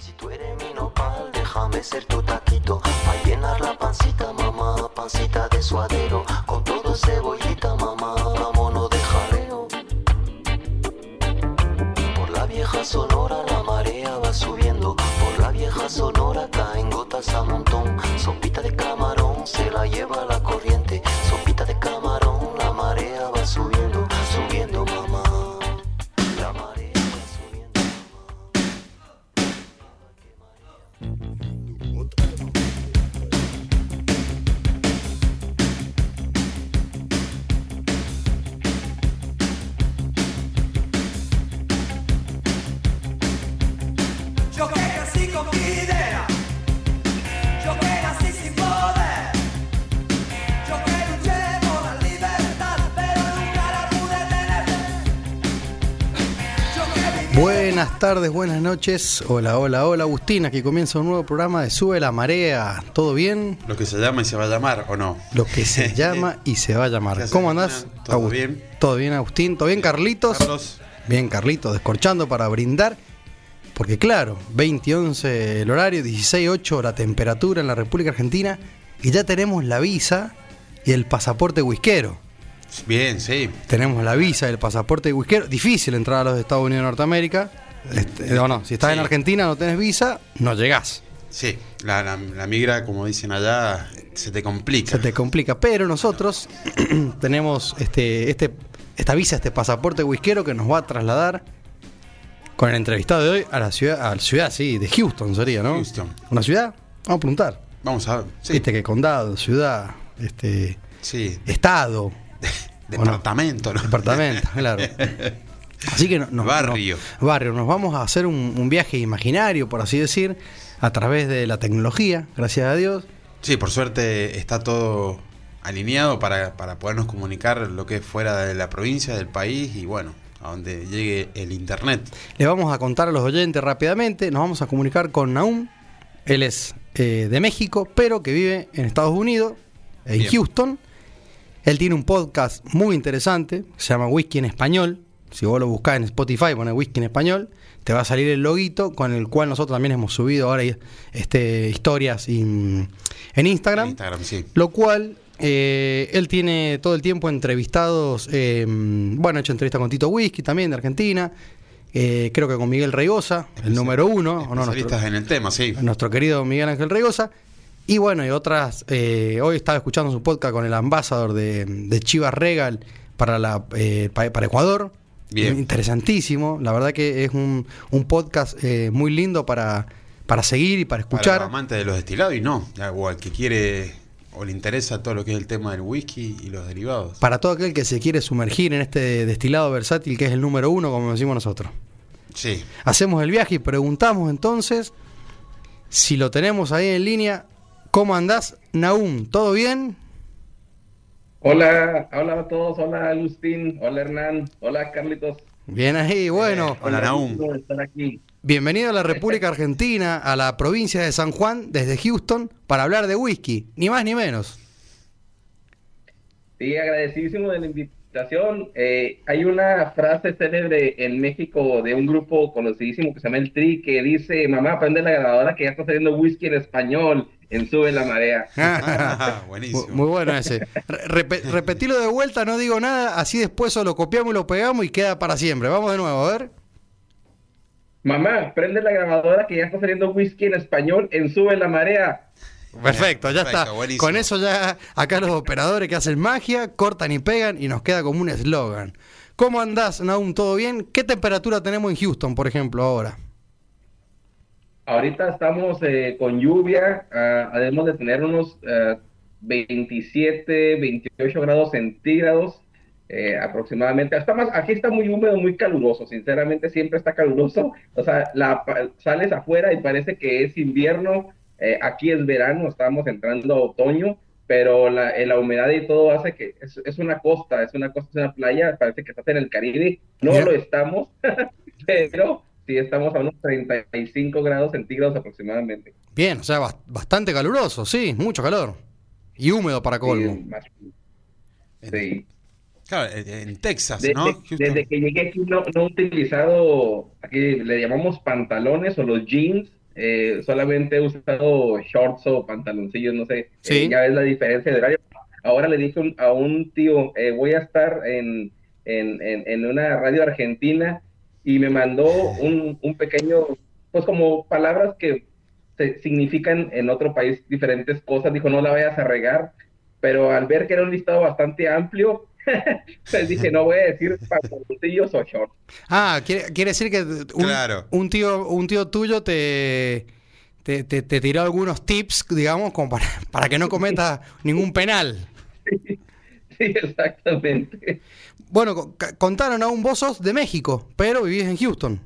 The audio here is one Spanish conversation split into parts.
Si tú eres mi nopal, déjame ser tu taquito. Pa' llenar la pancita, mamá, pancita de suadero. Con todo cebollita, mamá, vámonos de jaleo. Por la vieja sonora la marea va subiendo. Por la vieja sonora caen gotas a montón. Sopita de camarón se la lleva la corriente. Sopita de camarón, la marea va subiendo, tardes, buenas noches. Hola, hola, hola, Agustín. Aquí comienza un nuevo programa de Sube la Marea. ¿Todo bien? Lo que se llama y se va a llamar, ¿o no? Lo que se llama y se va a llamar. ¿Qué haces, ¿Cómo andás? ¿Todo bien? ¿Todo bien, Agustín? ¿Todo bien, Carlitos? Carlos. Bien, Carlitos, descorchando para brindar. Porque claro, 20 11 el horario, 16 8 la temperatura en la República Argentina. Y ya tenemos la visa y el pasaporte whiskero. Bien, sí. Tenemos la visa y el pasaporte whiskero. Difícil entrar a los Estados Unidos de Norteamérica. Este, no, no, si estás Sí. en Argentina no tenés visa, no llegás. Sí, la, la- la migra, como dicen allá, se te complica. Se te complica. Pero nosotros tenemos este, este, esta visa, este pasaporte whiskero que nos va a trasladar con el entrevistado de hoy a la ciudad, a la ciudad, sí, de Houston sería, ¿no? Houston. ¿Una ciudad? Vamos a preguntar. Vamos a ver. Sí, Viste que condado, ciudad, este, sí. estado, Departamento, ¿no? departamento, claro. Así que no- nos- Barrio. no- barrio, nos vamos a hacer un, un viaje imaginario, por así decir, a través de la tecnología, gracias a Dios. Sí, por suerte está todo alineado para, para podernos comunicar lo que es fuera de la provincia, del país y bueno, a donde llegue el internet. Le vamos a contar a los oyentes rápidamente. Nos vamos a comunicar con Naum. Él es eh, de México, pero que vive en Estados Unidos, en Bien. Houston. Él tiene un podcast muy interesante, se llama Whisky en Español. Si vos lo buscás en Spotify, pones Whisky en Español, te va a salir el loguito con el cual nosotros también hemos subido ahora este, historias y- en Instagram. En Instagram, sí. Lo cual, eh, él tiene todo el tiempo entrevistados, eh, bueno, ha hecho entrevista con Tito Whisky también de Argentina, eh, creo que con Miguel Reigosa, el número uno, o no, nuestro, en el tema, sí. nuestro querido Miguel Ángel Reigosa. Y bueno, y otras, hoy estaba escuchando su podcast con el ambasador de, de Chivas Regal para, la, para Ecuador. Bien. Interesantísimo, la verdad que es un, un podcast eh, muy lindo para, para seguir y para Para escuchar. los amantes de los destilados y no, o al que quiere o le interesa todo lo que es el tema del whisky y los derivados. Para todo aquel que se quiere sumergir en este destilado versátil que es el número uno, como decimos nosotros. Sí, Hacemos el viaje y preguntamos entonces si lo tenemos ahí en línea. ¿Cómo andás, Naum? ¿Todo bien? Hola, hola a todos, hola Agustín, hola Hernán, hola Carlitos. Bien ahí, bueno. Hola, de estar aquí. Bienvenido a la República Argentina, a la provincia de San Juan, desde Houston, para hablar de whisky, ni más ni menos. Sí, agradecidísimo de la invitación. Eh, hay una frase célebre en México de un grupo conocidísimo que se llama El Tri que dice, mamá, prende la grabadora que ya está saliendo whisky en español en Sube la Marea. buenísimo. Muy, muy bueno ese. Re- repe- repetilo de vuelta, no digo nada, así después solo copiamos y lo pegamos y queda para siempre. Vamos de nuevo, a ver. Mamá, prende la grabadora que ya está saliendo whisky en español en Sube la Marea. Perfecto, ya Perfecto, está. buenísimo. Con eso ya acá los operadores que hacen magia cortan y pegan y nos queda como un eslogan. ¿Cómo andás, Naum? ¿Todo bien? ¿Qué temperatura tenemos en Houston, por ejemplo, ahora? Ahorita estamos eh, con lluvia, ah, además de tener unos ah, 27, 28 grados centígrados eh, aproximadamente. Está más, aquí está muy húmedo, muy caluroso, sinceramente siempre está caluroso. O sea, la, sales afuera y parece que es invierno, eh, aquí es verano, estamos entrando a otoño, pero la, eh, la humedad y todo hace que es, es una costa, es una costa, es una playa, parece que estás en el Caribe. No Bien. lo estamos, pero sí estamos a unos 35 grados centígrados aproximadamente. Bien, o sea, bas- bastante caluroso, sí, mucho calor. Y húmedo para colmo. Sí, más- sí. Claro, en Texas, ¿no? desde que llegué aquí no, no he utilizado, aquí le llamamos pantalones o los jeans, eh, solamente he usado shorts o pantaloncillos, no sé. Sí. Eh, ya ves la diferencia de horario. Ahora le dije un- a un tío, eh, voy a estar en, en, en, en una radio argentina y me mandó un, un pequeño, pues como palabras que se- significan en otro país diferentes cosas. Dijo, no la vayas a regar, pero al ver que era un listado bastante amplio, pues dije, no voy a decir pantaloncillos o shorts. Ah, quiere, quiere decir que un, Claro. un tío, un tío tuyo te, te, te- te tiró algunos tips, digamos, como para, para que no cometas ningún penal. Sí, exactamente. Bueno, contaron aún vos sos de México, pero vivís en Houston.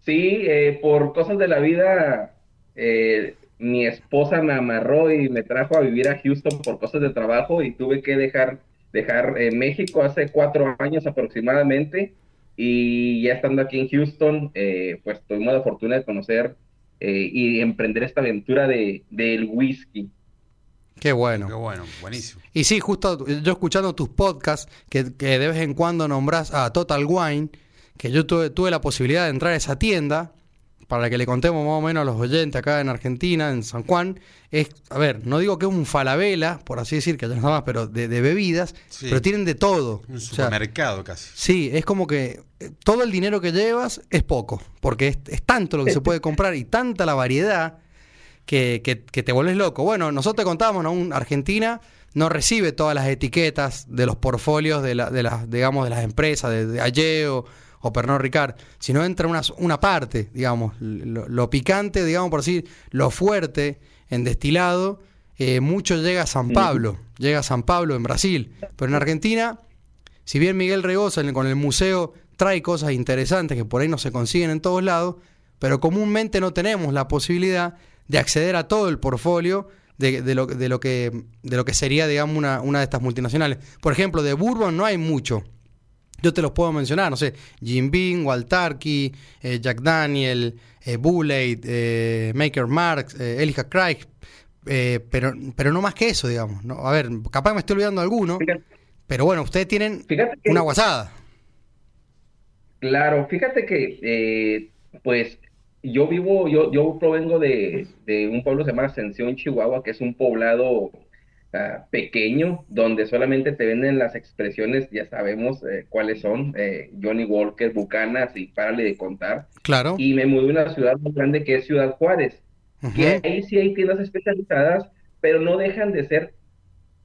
Sí, eh, por cosas de la vida, eh, mi esposa me amarró y me trajo a vivir a Houston por cosas de trabajo y tuve que dejar, dejar eh, México hace cuatro años aproximadamente y ya estando aquí en Houston, eh, pues tuvimos la fortuna de conocer y emprender esta aventura de, del whisky. Qué bueno. Qué bueno, buenísimo. Y sí, justo yo escuchando tus podcasts, que, que de vez en cuando nombras a Total Wine, que yo tuve, tuve la posibilidad de entrar a esa tienda, para que le contemos más o menos a los oyentes acá en Argentina, en San Juan, es, a ver, no digo que es un falabela, por así decir, que ya no está más, pero de, de bebidas, Sí. pero tienen de todo. Un O sea, supermercado casi. Sí, es como que eh, todo el dinero que llevas es poco, porque es, es tanto lo que se puede comprar y tanta la variedad que, que- que te volvés loco. Bueno, nosotros te contábamos, ¿no? Un- Argentina no recibe todas las etiquetas de los portfolios de, la- de las, digamos, de las empresas, de, de Alleo o Pernod Ricard, sino entra una, una parte, digamos, lo, lo picante, digamos, por decir, lo fuerte en destilado, eh, mucho llega a San Pablo, llega a San Pablo en Brasil, pero en Argentina si bien Miguel Regosa en- con el museo trae cosas interesantes que por ahí no se consiguen en todos lados, pero comúnmente no tenemos la posibilidad de acceder a todo el portfolio de, de lo, de lo que, de lo que sería, digamos, una, una de estas multinacionales. Por ejemplo, de Bourbon no hay mucho. Yo te los puedo mencionar, no sé, Jim Beam, Waltarki, eh, Jack Daniel, eh, eh, Maker Marks, eh, Elijah Craig, eh, pero, pero no más que eso, digamos. ¿no? A ver, capaz me estoy olvidando alguno, Fíjate, pero bueno, ustedes tienen una guasada. Claro, fíjate que, pues, yo vivo, yo, yo provengo de, de un pueblo que se llama Ascensión, Chihuahua, que es un poblado ah, pequeño, donde solamente te venden las expresiones, ya sabemos eh, cuáles son, eh, Johnny Walker, Bucanas y párale de contar. Claro. Y me mudé a una ciudad muy grande que es Ciudad Juárez, Ujú. que ahí sí hay tiendas especializadas, pero no dejan de ser,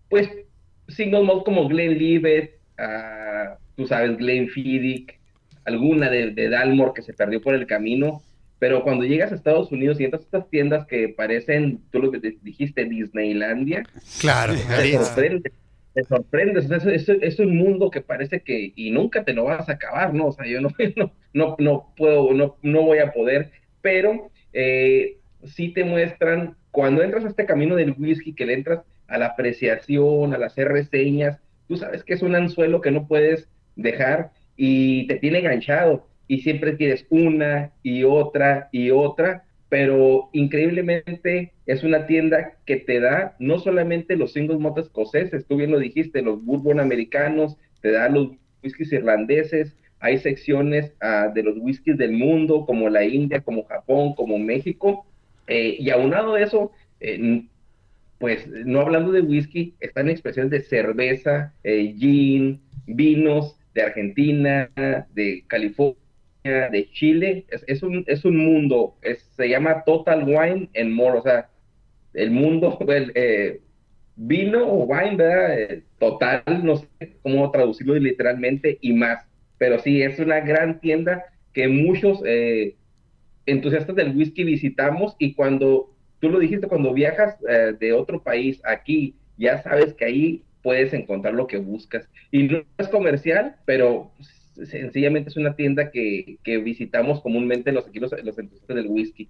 pues, single malt como Glenlivet, ah, tú sabes, Glenfiddich, alguna de, de Dalmor que se perdió por el camino, pero cuando llegas a Estados Unidos y entras a estas tiendas que parecen, tú lo que te dijiste, Disneylandia, Claro. te sorprende, te sorprendes, o sea, es, es- es un mundo que parece que, y nunca te lo vas a acabar, ¿no? O sea, yo no, no, no, no puedo, no, no voy a poder, pero eh, sí te muestran, cuando entras a este camino del whisky, que le entras a la apreciación, al hacer reseñas, tú sabes que es un anzuelo que no puedes dejar y te tiene enganchado y siempre tienes una y otra y otra, pero increíblemente es una tienda que te da no solamente los singles malt escoceses, tú bien lo dijiste, los bourbon americanos, te da los whiskies irlandeses, hay secciones ah, de los whiskies del mundo, como la India, como Japón, como México, eh, y aunado de eso, eh, pues no hablando de whisky, están expresiones de cerveza, eh, gin, vinos de Argentina, de California, de Chile. Es, un, es un mundo, se llama Total Wine and More, o sea, el mundo, el, eh, vino o wine, ¿verdad? Eh, total, no sé cómo traducirlo literalmente y más. Pero sí, es una gran tienda que muchos eh, entusiastas del whisky visitamos y cuando, tú lo dijiste, cuando viajas eh, de otro país aquí, ya sabes que ahí puedes encontrar lo que buscas. Y no es comercial, pero sencillamente es una tienda que, que visitamos comúnmente los, aquí los, los entusiastas del whisky.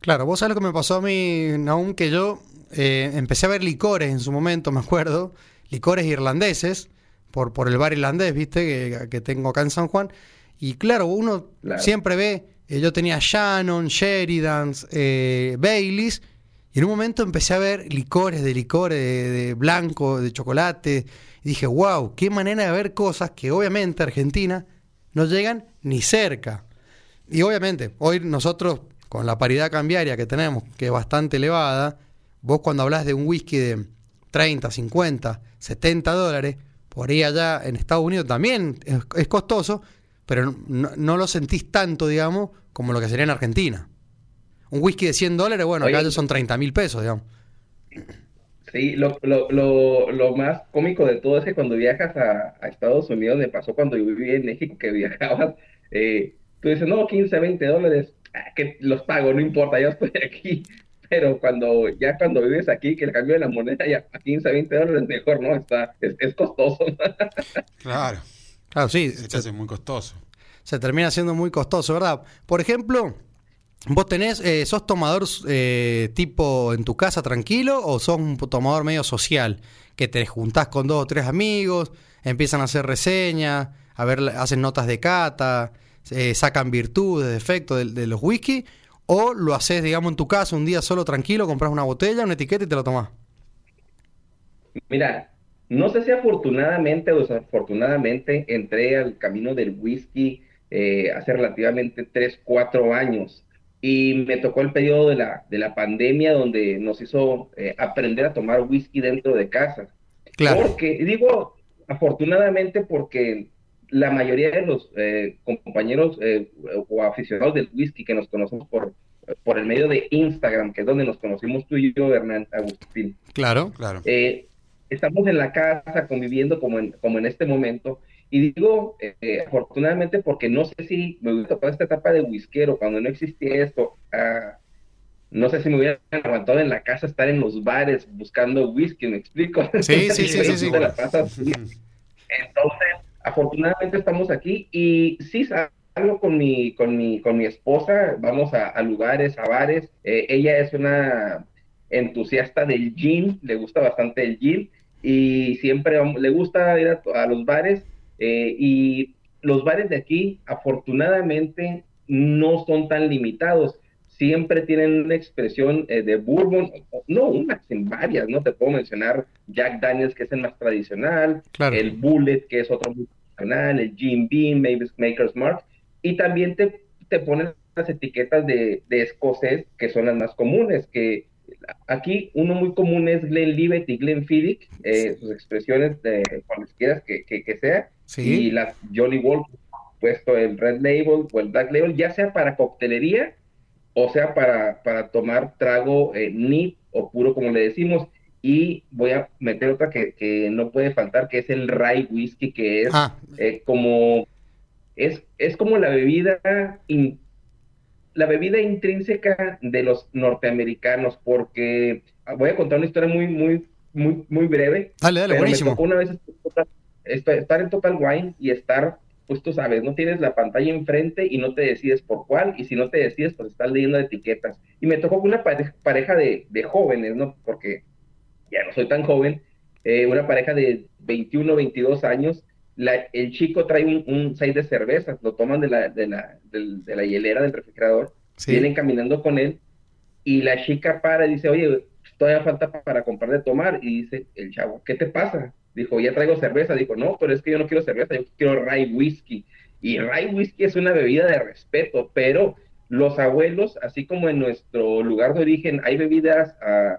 Claro, vos sabés lo que me pasó a mí, Naum, que yo eh, empecé a ver licores en su momento, me acuerdo, licores irlandeses, por, por el bar irlandés, viste, que, que tengo acá en San Juan. Y claro, uno Claro. siempre ve, eh, yo tenía Shannon, Sheridans, eh, Baileys, en un momento empecé a ver licores de licores, de, blanco, de chocolate, y dije, wow, qué manera de ver cosas que obviamente Argentina no llegan ni cerca. Y obviamente, hoy nosotros, con la paridad cambiaria que tenemos, que es bastante elevada, vos cuando hablas de un whisky de 30, 50, 70 dólares, por ahí allá en Estados Unidos también es, es costoso, pero no, no lo sentís tanto, digamos, como lo que sería en Argentina. Un whisky de 100 dólares, bueno, acá Oye. ya son 30 mil pesos, digamos. Sí, lo, lo, lo, lo más cómico de todo es que cuando viajas a, a Estados Unidos, me pasó cuando yo vivía en México, que viajabas, eh, tú dices, no, 15, 20 dólares, ah, que los pago, no importa, yo estoy aquí. Pero cuando ya cuando vives aquí, que el cambio de la moneda ya a 15, 20 dólares, mejor, ¿no? Está, es, es costoso. Claro, Claro, sí, se, hace muy costoso. se termina siendo muy costoso, ¿verdad? Por ejemplo, vos tenés, eh, ¿sos tomador eh, tipo en tu casa tranquilo o sos un tomador medio social? Que te juntás con dos o tres amigos, empiezan a hacer reseñas, a ver, hacen notas de cata, eh, sacan virtudes, defectos de, de los whisky, o lo haces, digamos, en tu casa un día solo tranquilo, compras una botella, una etiqueta y te lo tomás. Mira, no sé si afortunadamente o desafortunadamente entré al camino del whisky eh, hace relativamente 3, 4 años y me tocó el periodo de la, de la pandemia donde nos hizo eh, aprender a tomar whisky dentro de casa. Claro. Porque, digo afortunadamente porque la mayoría de los eh, compañeros eh, o aficionados del whisky que nos conocemos por, por el medio de Instagram, que es donde nos conocimos tú y yo, Hernán Agustín, Claro. Claro. eh, estamos en la casa conviviendo como en, como en este momento. Y digo, eh, afortunadamente, porque no sé si me hubiera tocado esta etapa de whiskero, cuando no existía esto, ah, no sé si me hubiera aguantado en la casa estar en los bares buscando whisky, ¿me explico? Sí, sí, sí, sí, la pasas. Entonces, afortunadamente estamos aquí y sí salgo con mi, con mi, con mi esposa, vamos a, a lugares, a bares. Eh, ella es una entusiasta del gin, le gusta bastante el gin y siempre le gusta ir a, a los bares eh, y los bares de aquí afortunadamente no son tan limitados. Siempre tienen una expresión eh, de bourbon, no unas, en varias, ¿no? Te puedo mencionar Jack Daniels, que es el más tradicional, Claro. el Bullet, que es otro muy tradicional, el Jim Beam, Mavis Maker's Mark, y también te, te ponen las etiquetas de, de escocés, que son las más comunes, que aquí uno muy común es Glenlivet y Glenfiddich, eh, sus expresiones de cualesquiera que, que, que sea, Sí. y las Jolly Walker, puesto el Red Label o el Black Label, ya sea para coctelería o sea para, para tomar trago eh, neat o puro, como le decimos. Y voy a meter otra que, que no puede faltar, que es el rye whisky, que es Ah, eh, como es, es como la bebida in- la bebida intrínseca de los norteamericanos, porque ah, voy a contar una historia muy, muy, muy, muy breve. dale, dale, me buenísimo. tocó una vez estar- estar en Total Wine y estar, pues tú sabes, no tienes la pantalla enfrente y no te decides por cuál, y si no te decides, pues estás leyendo etiquetas. Y me tocó con una pareja, de, de jóvenes, ¿no? Porque ya no soy tan joven, eh, una pareja de 21, 22 años, la- el chico trae un, un seis de cervezas, lo toman de la, de la, de la hielera del refrigerador, Sí. vienen caminando con él, y la chica para y dice, oye, todavía falta para comprar de tomar, y dice el chavo, ¿qué te pasa? Dijo, ya traigo cerveza, dijo, no, pero es que yo no quiero cerveza, yo quiero rye whisky, y rye whisky es una bebida de respeto, pero los abuelos, así como en nuestro lugar de origen, hay bebidas ah,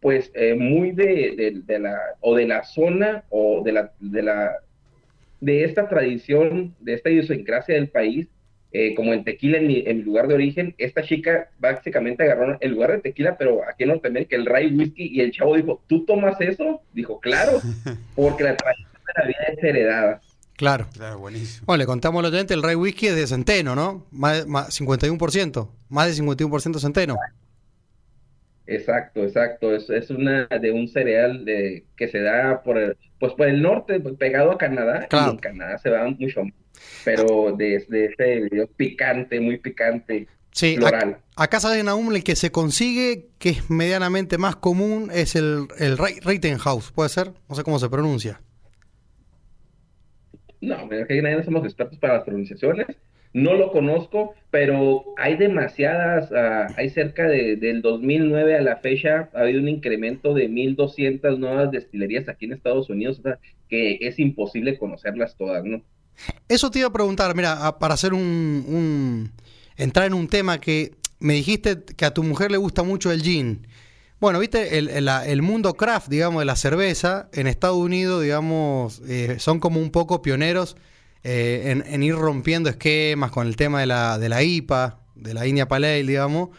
pues eh, muy de, de- de la o de la zona o de la de la de esta tradición, de esta idiosincrasia del país, eh, como el tequila en mi, en mi lugar de origen, esta chica básicamente agarró el lugar de tequila, pero aquí en Norteamérica, el rye whisky, y el chavo dijo, ¿tú tomas eso? Dijo, claro, porque la tradición de la vida es heredada. Claro. Claro, buenísimo. Bueno, le contamos a los oyentes, el Rye Whisky es de centeno, ¿no? Más, más 51%. Más de 51% centeno. Exacto, exacto. Es, es una de un cereal de, que se da por el, pues por el norte, pegado a Canadá, Claro. y en Canadá se da mucho más. Pero de, de ese picante, muy picante, Sí, floral. ac- acá saben aún el que se consigue, que es medianamente más común, es el, el Rei- Rittenhouse, ¿puede ser? No sé cómo se pronuncia. No, mira, que nadie somos expertos para las pronunciaciones. No lo conozco, pero hay demasiadas, ah, hay cerca de, del 2009 a la fecha, ha habido un incremento de 1.200 nuevas destilerías aquí en Estados Unidos, o sea, que es imposible conocerlas todas, ¿no? Eso te iba a preguntar, mira, para hacer un, entrar en un tema que me dijiste que a tu mujer le gusta mucho el gin. Bueno, viste, el, el- mundo craft, digamos, de la cerveza, en Estados Unidos, digamos, eh, son como un poco pioneros eh, en, en ir rompiendo esquemas con el tema de la, de la IPA, de la India Pale Ale, digamos.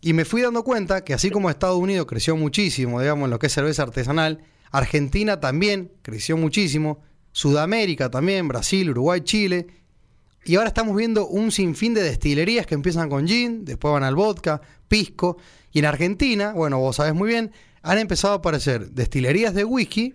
Y me fui dando cuenta que así como Estados Unidos creció muchísimo, digamos, en lo que es cerveza artesanal, Argentina también creció muchísimo, Sudamérica también, Brasil, Uruguay, Chile. Y ahora estamos viendo un sinfín de destilerías que empiezan con gin, después van al vodka, pisco. Y en Argentina, bueno, vos sabés muy bien, han empezado a aparecer destilerías de whisky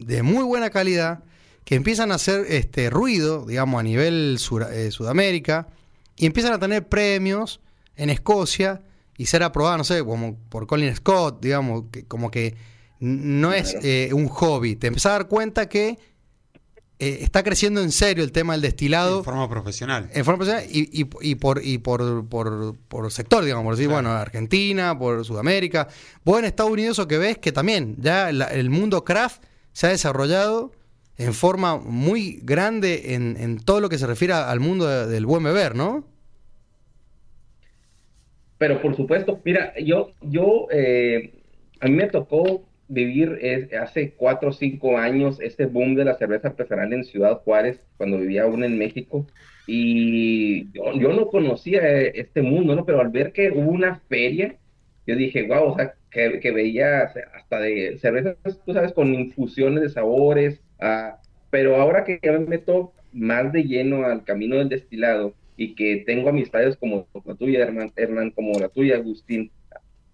de muy buena calidad que empiezan a hacer este ruido, digamos, a nivel sur- eh, Sudamérica y empiezan a tener premios en Escocia y ser aprobadas, no sé, como por Colin Scott, digamos, que como que no es eh, un hobby. Te empezás a dar cuenta que eh, está creciendo en serio el tema del destilado De forma profesional. en forma profesional y, y- y por, y por, por, por sector, digamos, por decir, Claro. bueno, Argentina, por Sudamérica. Vos en Estados Unidos lo que ves que también ya la- el mundo craft se ha desarrollado en forma muy grande en, en todo lo que se refiere al mundo de- del buen beber, ¿no? Pero por supuesto, mira, yo, yo, eh, a mí me tocó vivir eh, hace cuatro o cinco años ese boom de la cerveza artesanal en Ciudad Juárez, cuando vivía aún en México. Y yo, yo no conocía eh, este mundo, ¿no? Pero al ver que hubo una feria, yo dije, wow, o sea, que, que veía hasta de cervezas, tú sabes, con infusiones de sabores. ah, pero ahora que ya me meto más de lleno al camino del destilado y que tengo amistades como la tuya, Hernán, Hernán, como la tuya, Agustín,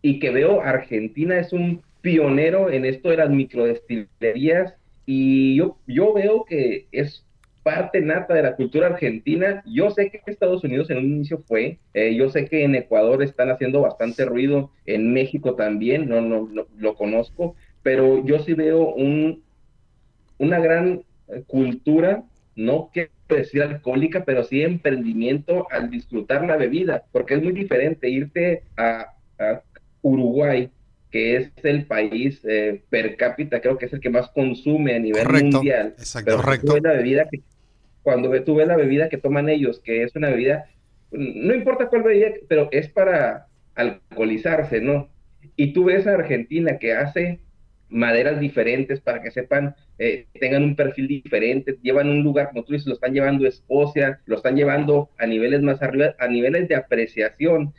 y que veo Argentina es un pionero en esto de las microdestilerías y yo, yo veo que es parte nata de la cultura argentina. Yo sé que Estados Unidos en un inicio fue, eh, yo sé que en Ecuador están haciendo bastante ruido, en México también, no, no, no lo conozco, pero yo sí veo un, una gran eh, cultura, no quiero decir alcohólica, pero sí emprendimiento al disfrutar la bebida, porque es muy diferente irte a Uruguay, que es el país eh, per cápita, creo que es el que más consume a nivel Correcto. mundial. Exacto. Pero Correcto. la bebida que, cuando tú ves la bebida que toman ellos, que es una bebida, no importa cuál bebida, pero es para alcoholizarse, ¿no? Y tú ves a Argentina que hace maderas diferentes para que sepan, eh, tengan un perfil diferente, llevan un lugar, como tú dices, lo están llevando a Escocia, lo están llevando a niveles más arriba, a niveles de apreciación.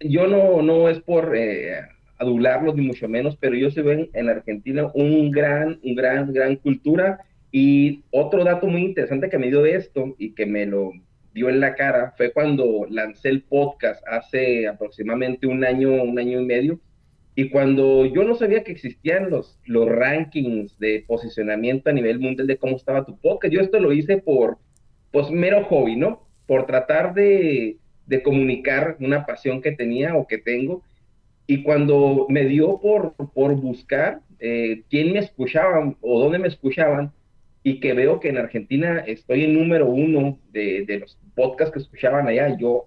Yo no, no es por eh, adularlos ni mucho menos, pero yo se ven en Argentina un gran, un gran, gran cultura. Y otro dato muy interesante que me dio esto y que me lo dio en la cara fue cuando lancé el podcast hace aproximadamente un año, un año y medio. Y cuando yo no sabía que existían los, los rankings de posicionamiento a nivel mundial de cómo estaba tu podcast, yo esto lo hice por, pues, mero hobby, ¿no? Por tratar de, de comunicar una pasión que tenía o que tengo. Y cuando me dio por, por buscar eh, quién me escuchaban o dónde me escuchaban, y que veo que en Argentina estoy en número uno de, de los podcasts que escuchaban allá, yo,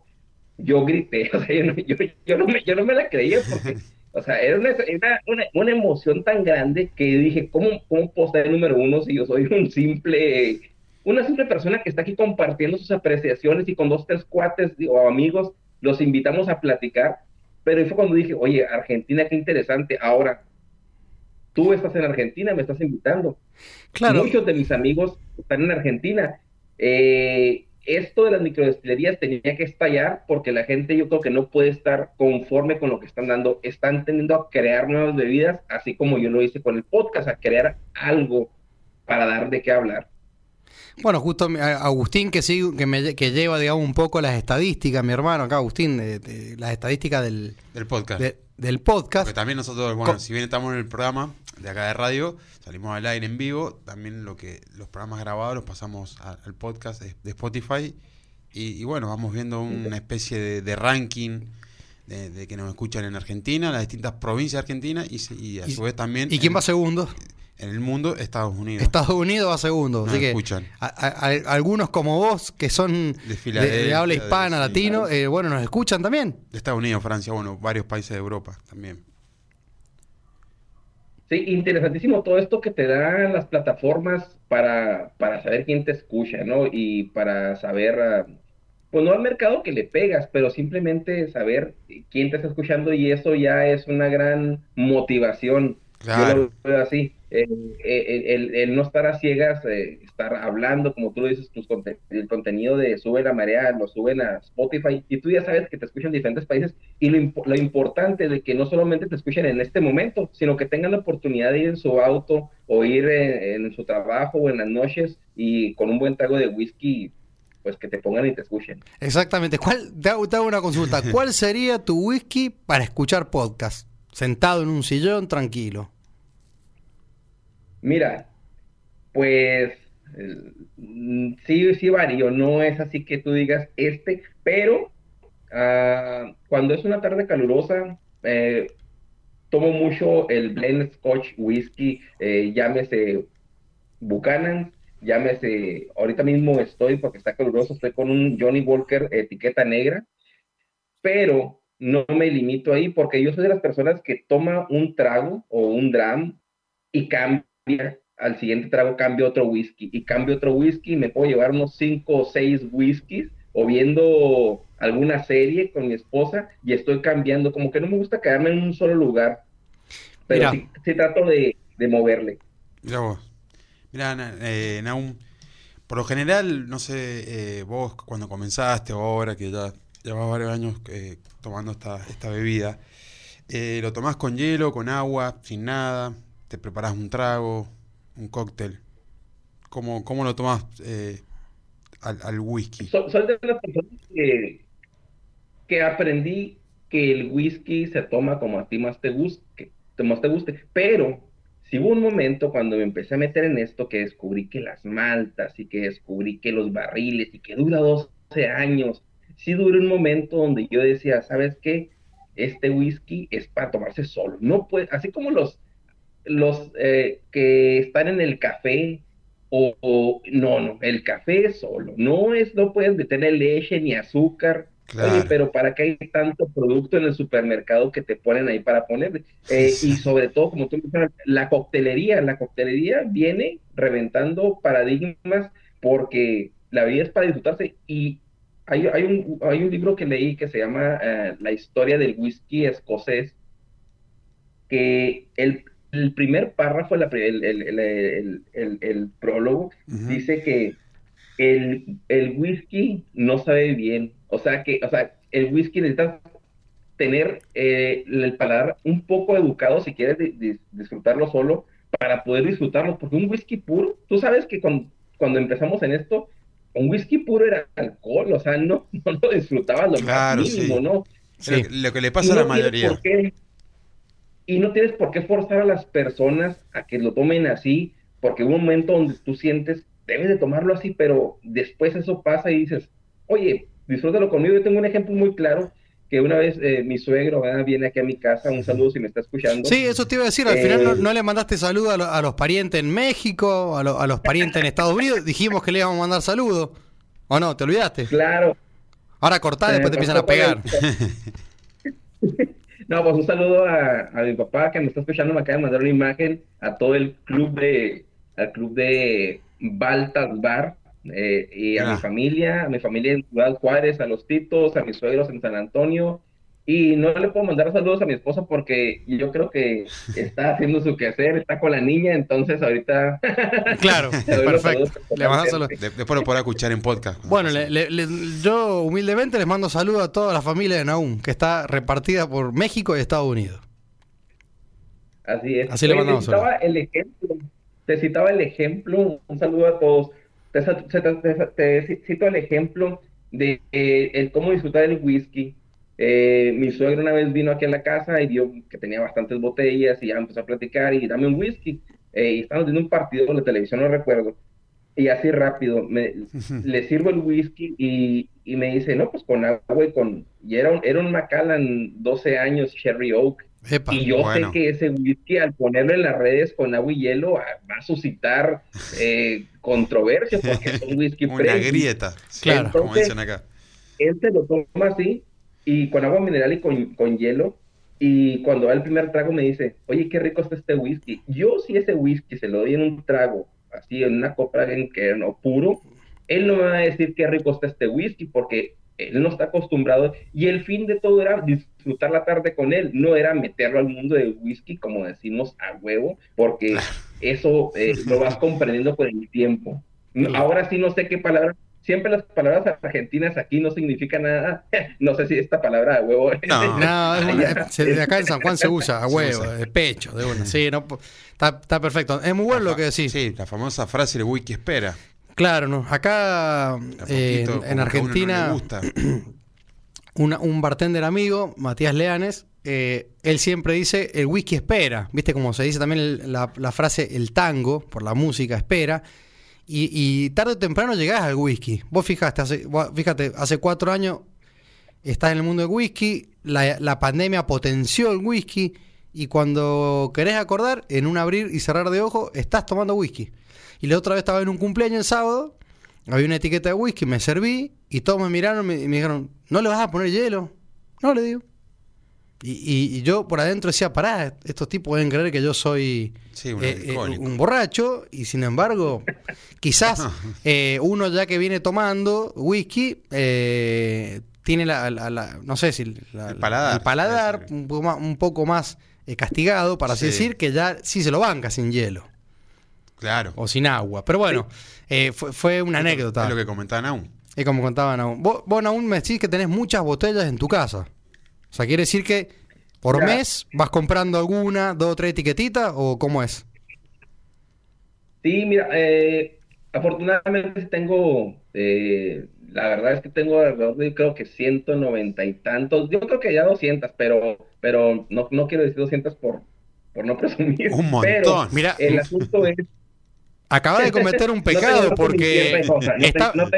yo grité, o sea, yo no, yo, yo no me, yo no me la creía porque, o sea, era una, era una, una emoción tan grande que dije, ¿cómo, cómo puedo en número uno si yo soy un simple, una simple persona que está aquí compartiendo sus apreciaciones y con dos, tres cuates o amigos los invitamos a platicar? Pero fue cuando dije, oye, Argentina, qué interesante, ahora tú estás en Argentina, me estás invitando. Claro. Muchos de mis amigos están en Argentina. Eh, esto de las microdestilerías tenía que estallar porque la gente yo creo que no puede estar conforme con lo que están dando. Están tendiendo a crear nuevas bebidas, así como yo lo hice con el podcast, a crear algo para dar de qué hablar. Bueno, justo Agustín que sí, que, me, que lleva, digamos, un poco las estadísticas, mi hermano acá, Agustín, de- de- las estadísticas del, Del podcast. de- del podcast. Porque también nosotros, bueno, si bien estamos en el programa de acá de radio, salimos al aire en vivo, también lo que los programas grabados los pasamos al podcast de, Spotify y, y bueno, vamos viendo una especie de, ranking de, que nos escuchan en Argentina, las distintas provincias de Argentina y, y a su vez también ¿Y quién en, va segundo? En el mundo, Estados Unidos. Estados Unidos va segundo. Nos así que escuchan. a- a- a- algunos como vos, que son De de, Filadelfia, de habla de- hispana, sí. latino, eh, bueno, nos escuchan también. De Estados Unidos, Francia, bueno, varios países de Europa también. Sí, interesantísimo todo esto que te dan las plataformas para, para saber quién te escucha, ¿no? Y para saber ah, pues no al mercado que le pegas, pero simplemente saber quién te está escuchando y eso ya es una gran motivación. Yo Claro. lo veo así. El, el- el- el no estar a ciegas, eh, estar hablando, como tú lo dices, tus conte- el contenido de Sube la Marea, lo suben a Spotify y tú ya sabes que te escuchan en diferentes países y lo, lo importante de que no solamente te escuchen en este momento, sino que tengan la oportunidad de ir en su auto o ir en, en su trabajo o en las noches y con un buen trago de whisky, pues que te pongan y te escuchen. Exactamente. ¿Cuál, te, hago, te hago una consulta. ¿Cuál sería tu whisky para escuchar podcast? Sentado en un sillón, tranquilo. Mira, pues mm, sí, sí varío, no es así que tú digas este, pero ah, cuando es una tarde calurosa, eh, tomo mucho el blend Scotch whisky, eh, llámese Buchanan, llámese, ahorita mismo estoy, porque está caluroso, estoy con un Johnny Walker etiqueta negra, pero no me limito ahí porque yo soy de las personas que toma un trago o un dram y cambia al siguiente trago, cambio otro whisky y cambio otro whisky, me puedo llevar unos cinco o seis whiskies o viendo alguna serie con mi esposa y estoy cambiando, como que no me gusta quedarme en un solo lugar, pero Mira. sí, sí trato de, de moverle. Mira vos. Mira, eh, Naum, por lo general, no sé, eh, vos cuando comenzaste o ahora que ya llevas varios años eh, tomando esta, esta bebida, eh, ¿lo tomás con hielo, con agua, sin nada? ¿Te preparás un trago, un cóctel? ¿Cómo, cómo lo tomás eh, al, whisky? De las personas que, que aprendí que el whisky se toma como a ti más te guste, más te guste, pero si hubo un momento cuando me empecé a meter en esto que descubrí que las maltas y que descubrí que los barriles y que dura 12 años, sí duró un momento donde yo decía, ¿sabes qué? Este whisky es para tomarse solo, no puede, así como los los eh, que están en el café o, o- no, no, el café es solo, no es, no puedes meterle leche ni azúcar. Claro. Oye, pero ¿para qué hay tanto producto en el supermercado que te ponen ahí para ponerle? Eh, y sobre todo, como tú mencionas, la coctelería, la coctelería viene reventando paradigmas porque la vida es para disfrutarse y hay, hay un, hay un libro que leí que se llama eh, La historia del whisky escocés que el, el primer párrafo, la el, el- el- prólogo, Ujú. dice que el, el whisky no sabe bien. O sea que, o sea, el whisky necesita tener eh, el paladar un poco educado si quieres di- di- disfrutarlo solo para poder disfrutarlo. Porque un whisky puro, tú sabes que con- cuando empezamos en esto, un whisky puro era alcohol, o sea, no, no lo disfrutabas lo Claro, más mínimo, sí. ¿no? Sí. Lo, que- le pasa a la mayoría. por qué- y no tienes por qué forzar a las personas a que lo tomen así, porque hubo un momento donde tú sientes, debes de tomarlo así, pero después eso pasa y dices, oye, disfrútalo conmigo. Yo tengo un ejemplo muy claro, que una vez eh, mi suegro ¿verdad? viene aquí a mi casa, un saludo si me está escuchando. Sí, eso te iba a decir. Al Eh, final no, no le mandaste saludo a, lo- a los parientes en México, a, lo- a los parientes en Estados Unidos. Dijimos que le íbamos a mandar saludos. ¿O no? ¿Te olvidaste? Claro. Ahora cortá, me después te empiezan a pegar. No, pues un saludo a, a mi papá que me está escuchando, me acaba de mandar una imagen a todo el club de, al club de Baltas Bar, eh, y a Ah. mi familia, a mi familia en Ciudad Juárez, a los titos, a mis suegros en San Antonio. Y no le puedo mandar saludos a mi esposa porque yo creo que está haciendo su quehacer, está con la niña, entonces ahorita Claro, perfecto. Le saludos. Después lo podrá escuchar en podcast. Bueno, le- le- le- yo humildemente les mando saludos a toda la familia de Naum, que está repartida por México y Estados Unidos. Así es. Así le Oye, mandamos te citaba el ejemplo, te citaba el ejemplo, un saludo a todos. Te, te- te- te cito el ejemplo de eh, el cómo disfrutar el whisky. Eh, mi suegro una vez vino aquí a la casa y vio que tenía bastantes botellas y ya empezó a platicar y dame un whisky. Eh, y estábamos viendo un partido de la televisión, no recuerdo. Y así rápido, me, le sirvo el whisky y, y me dice, no, pues con agua y con... Y era un, era un Macallan 12 años, Cherry Oak. Epa. Y yo bueno. sé que ese whisky al ponerlo en las redes con agua y hielo va a suscitar eh, controversia porque es un whisky Una premium. grieta. Claro. Como Entonces- dicen acá. Él se lo toma así y con agua mineral y con, con hielo. Y cuando va el primer trago me dice, oye, qué rico está este whisky. Yo si ese whisky se lo doy en un trago, así en una copa en que no puro, él no me va a decir qué rico está este whisky porque él no está acostumbrado y el fin de todo era disfrutar la tarde con él, no era meterlo al mundo del whisky, como decimos, a huevo, porque eso eh, lo vas comprendiendo con el tiempo. No- Ahora sí no sé qué palabra, siempre las palabras argentinas aquí no significan nada, no sé si esta palabra a huevo. No. No, es una- Allá. se- de acá en San Juan se usa a huevo, de pecho, de una. Sí, no, está, está perfecto. Es muy bueno lo que decís. Sí, la famosa frase de wiki espera. Claro, no. Acá eh, en, no Argentina, le gusta. una- un bartender amigo, Matías Leanes, eh, él siempre dice el whisky espera. ¿Viste como se dice también el- la, la frase el tango, por la música espera? Y, y tarde o temprano llegás al whisky. Vos fijaste, hace, vos fíjate, hace cuatro años estás en el mundo del whisky, la, la pandemia potenció el whisky y cuando querés acordar, en un abrir y cerrar de ojo, estás tomando whisky. Y la otra vez estaba en un cumpleaños el sábado, había una etiqueta de whisky, me serví y todos me miraron y me, dijeron, ¿no le vas a poner hielo? No, le digo. Y, y- y yo por adentro decía, pará, estos tipos deben creer que yo soy Sí, un eh, eh, un borracho y sin embargo, quizás eh, uno ya que viene tomando whisky eh, tiene la, la- la- no sé si la- El paladar, el un poco más, un poco más, castigado, para así Sí. decir, que ya sí se lo banca sin hielo Claro. o sin agua. Pero bueno, eh, fue, fue una anécdota. Es lo que comentaban aún. Es como contaban aún. Vos, vos aún me decís que tenés muchas botellas en tu casa. O sea, quiere decir que por mes vas comprando alguna, dos o tres etiquetitas o cómo es. Sí, mira, eh, afortunadamente tengo, eh, la verdad es que tengo alrededor de creo que 190 y tantos, yo creo que ya 200, pero, pero no, no quiero decir 200 por, por no presumir. Un Pero montón. Mira, el asunto es... acabas de cometer un pecado no tengo porque cosa, no, está- no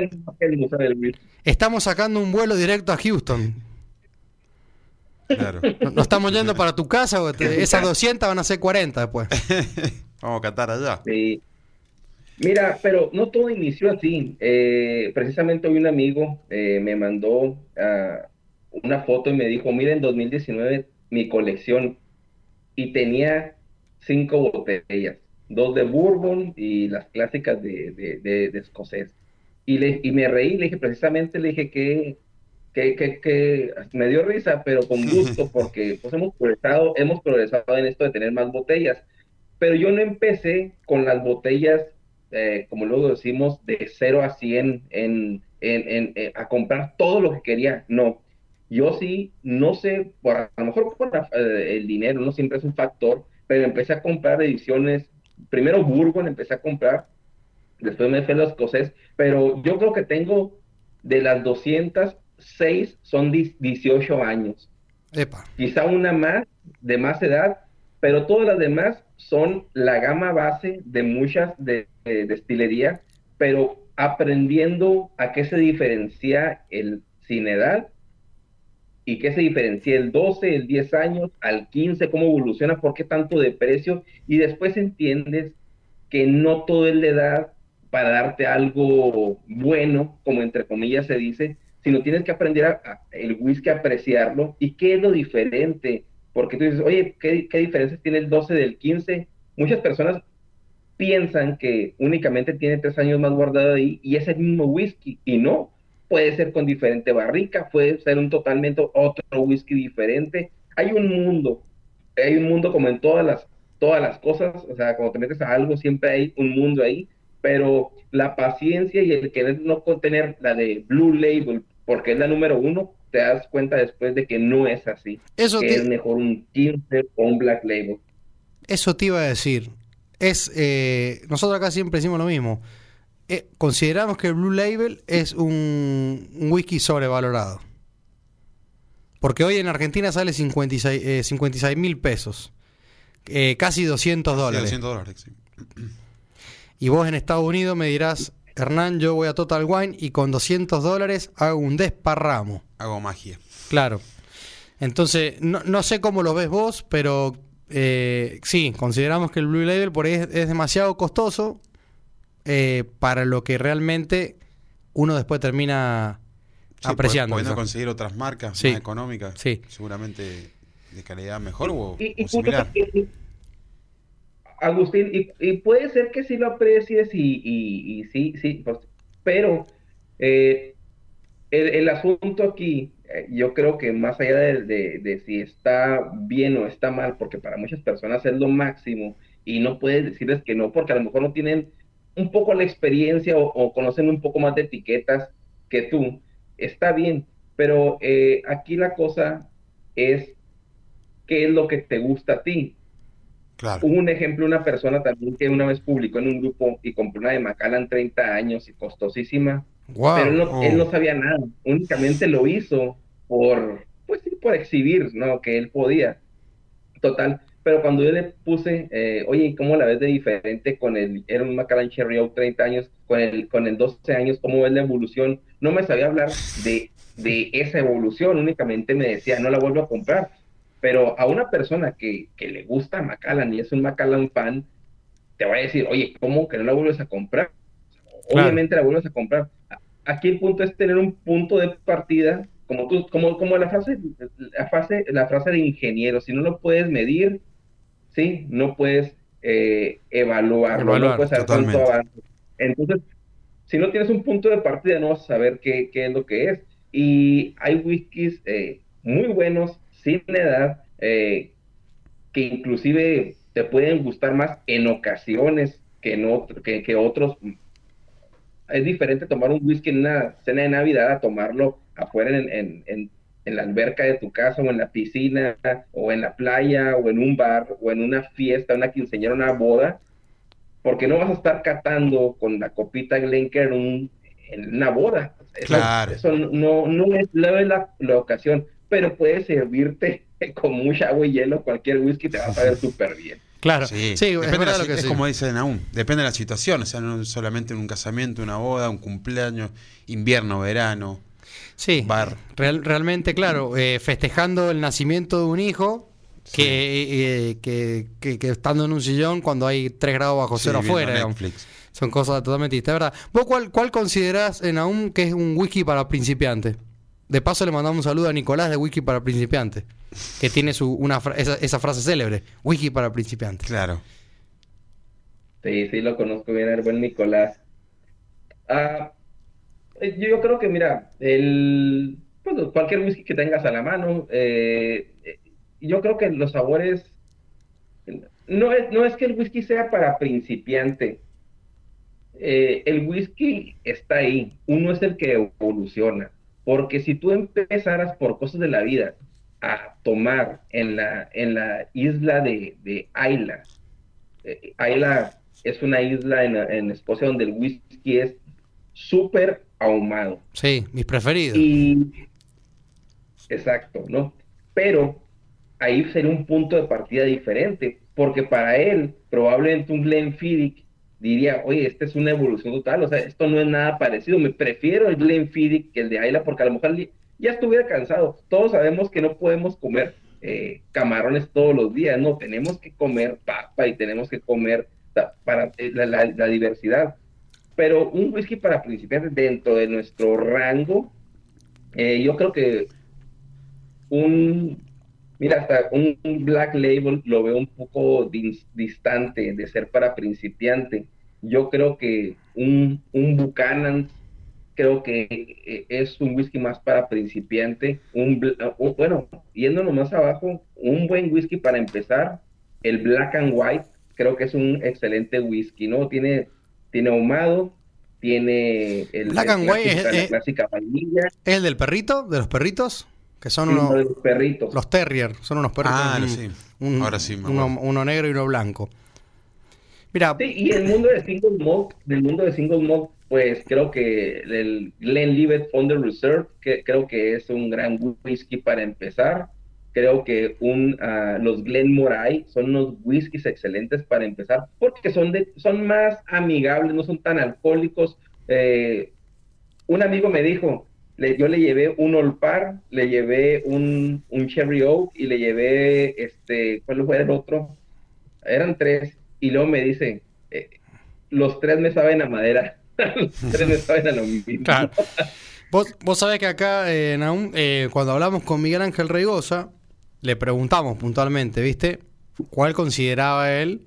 estamos sacando un vuelo directo a Houston. Claro. No- estamos yendo para tu casa, o te- esas 200 van a ser 40 después. Vamos a catar allá. Sí. Mira, pero no todo inició así. Eh, precisamente hoy un amigo eh, me mandó ah, una foto y me dijo, mira, en 2019 mi colección y tenía cinco botellas, dos de bourbon y las clásicas de, de, de- de escocés. Y, le, y me reí, le dije, precisamente le dije que, que, que, que me dio risa, pero con gusto, porque pues hemos progresado, hemos progresado en esto de tener más botellas. Pero yo no empecé con las botellas, eh, como luego decimos, de 0 a 100 en, en, en- eh, a comprar todo lo que quería. No, yo sí, no sé, por, a lo mejor por la- eh, el dinero no siempre es un factor, pero empecé a comprar ediciones, primero Bourbon empecé a comprar, después me fui a los escocés, pero yo creo que tengo de las 206 son 10 18 años Epa. quizá una más de más edad, pero todas las demás son la gama base de muchas de, de destilería, pero aprendiendo a qué se diferencia el sin edad y qué se diferencia el 12, el 10 años, al 15, cómo evoluciona, por qué tanto de precio, y después entiendes que no todo es la edad para darte algo bueno, como entre comillas se dice, sino tienes que aprender a, el whisky a apreciarlo y qué es lo diferente, porque tú dices, oye, ¿qué, qué diferencias tiene el 12 del 15? Muchas personas piensan que únicamente tiene tres años más guardado ahí y es el mismo whisky, y no, puede ser con diferente barrica, puede ser un totalmente otro whisky diferente. Hay un mundo, hay un mundo como en todas las, todas las cosas, o sea, cuando te metes a algo siempre hay un mundo ahí, pero la paciencia y el querer no contener la de Blue Label, porque es la número uno, te das cuenta después de que no es así, Eso que te- es mejor un 15 o un Black Label. Eso te iba a decir. Es, eh, nosotros acá siempre decimos lo mismo. Eh, consideramos que el Blue Label es un, un whisky sobrevalorado. Porque hoy en Argentina sale 56 mil pesos. Eh, casi 200 Sí, dólares. 200 dólares, sí. Y vos en Estados Unidos me dirás, Hernán, yo voy a Total Wine y con 200 dólares hago un desparramo. Hago magia. Claro. Entonces, no, no sé cómo lo ves vos, pero eh, sí, consideramos que el Blue Label por ahí es, es demasiado costoso eh, para lo que realmente uno después termina Sí, apreciando. Pudiendo conseguir otras marcas Sí. más económicas. Sí. Seguramente de calidad mejor o, Y, y o similar. justo- y- y- Agustín, y, y puede ser que sí lo aprecies y, y- y sí, sí, pues, pero eh, el, el asunto aquí, eh, yo creo que más allá de, de- de si está bien o está mal, porque para muchas personas es lo máximo y no puedes decirles que no, porque a lo mejor no tienen un poco la experiencia o, o conocen un poco más de etiquetas que tú, está bien, pero eh, aquí la cosa es qué es lo que te gusta a ti. Claro. Hubo un ejemplo, una persona también que una vez publicó en un grupo y compró una de Macallan 30 años y costosísima, Wow. pero él no, Oh. él no sabía nada, únicamente lo hizo por, pues sí, por exhibir, ¿no? Que él podía. Total, pero cuando yo le puse, eh, oye, ¿y cómo la ves de diferente con el, era un Macallan Cherry Oak 30 años, con el, con el 12 años, cómo ves la evolución? No me sabía hablar de, de esa evolución, únicamente me decía, no la vuelvo a comprar. Pero a una persona que, que le gusta Macallan y es un Macallan fan, te va a decir, oye, ¿cómo que no la vuelves a comprar? Claro. Obviamente la vuelves a comprar. Aquí el punto es tener un punto de partida, como tú, como, como la frase, la frase, la frase de ingeniero, si no lo puedes medir, sí, no puedes eh, evaluarlo, Evaluar, no puedes saber cuánto totalmente. avanza. Entonces, si no tienes un punto de partida, no vas a saber qué, qué es lo que es. Y hay whiskies eh, muy buenos, sin edad, eh, que inclusive te pueden gustar más en ocasiones que, en otro- que, que otros. Es diferente tomar un whisky en una cena de Navidad a tomarlo afuera en, en- en- en la alberca de tu casa o en la piscina o en la playa o en un bar o en una fiesta, una quinceañera, una boda, porque no vas a estar catando con la copita en, un- en una boda. Eso, Claro. eso no, no es, no es la, la ocasión, pero puede servirte con mucha agua y hielo cualquier whisky te va a saber súper bien. Claro. Sí, Sí, es Depende de verdad la lo que es sí. como dice Naum, depende de la situación, o sea, no solamente en un casamiento, una boda, un cumpleaños, invierno, verano. Sí, bar. real- realmente, claro, eh, festejando el nacimiento de un hijo que, eh, que, que- que estando en un sillón cuando hay 3 grados bajo cero afuera. Son cosas totalmente distintas, ¿verdad? ¿Vos cuál, cuál considerás en aún que es un whisky para principiantes? De paso le mandamos un saludo a Nicolás de Whisky para principiantes, que tiene su, una fra- esa, esa frase célebre, whisky para principiantes. Claro. Sí, sí, lo conozco bien, el buen Nicolás. Ah, eh, yo creo que, mira, el, pues, cualquier whisky que tengas a la mano, eh, eh, yo creo que los sabores, no es, no es que el whisky sea para principiante, el whisky está ahí, uno es el que evoluciona, porque si tú empezaras por cosas de la vida a tomar en la, en la isla de, de Ayla, Ayla es una isla en, en Escocia donde el whisky es súper ahumado. Sí, mis preferidos. Y exacto, ¿no? Pero ahí sería un punto de partida diferente, porque para él, probablemente un Glenfiddich diría, oye, esta es una evolución total, o sea, esto no es nada parecido, me prefiero el Glenfiddich que el de Ayla, porque a lo mejor ya estuviera cansado. Todos sabemos que no podemos comer eh, camarones todos los días, no, tenemos que comer papa y tenemos que comer para eh, la, la- la diversidad. Pero un whisky para principiantes dentro de nuestro rango, eh, yo creo que un, mira, hasta un, un Black Label lo veo un poco dis- distante de ser para principiante. Yo creo que un, un Buchanan, creo que eh, es un whisky más para principiante. Un- bueno, yéndonos más abajo, un buen whisky para empezar, el Black and White, creo que es un excelente whisky, ¿no? Tiene, tiene ahumado, tiene el, Black el and White clásica- es- la es- clásica vainilla, ¿Es el del perrito? ¿De los perritos? Que son unos... los perritos. Los terrier, son unos perritos. Ah, un- sí. un- Ahora sí uno, negro y uno blanco. Mira, Sí, y el mundo de single malt, del mundo de single malt, pues creo que el Glenlivet Under Reserve, que creo que es un gran whisky para empezar. Creo que un, ah, los Glenmorangie son unos whiskies excelentes para empezar, porque son, de, son más amigables, no son tan alcohólicos. Eh, un amigo me dijo, le- yo le llevé un Olpar, le llevé un, un Cherry Oak y le llevé, este, ¿cuál fue el otro? Eran tres. Y luego me dice, eh, los tres me saben a madera. los tres me saben a lo mismo. Claro. Vos, vos sabés que acá, eh, eh, cuando hablamos con Miguel Ángel Reigosa, le preguntamos puntualmente, ¿viste? ¿Cuál consideraba él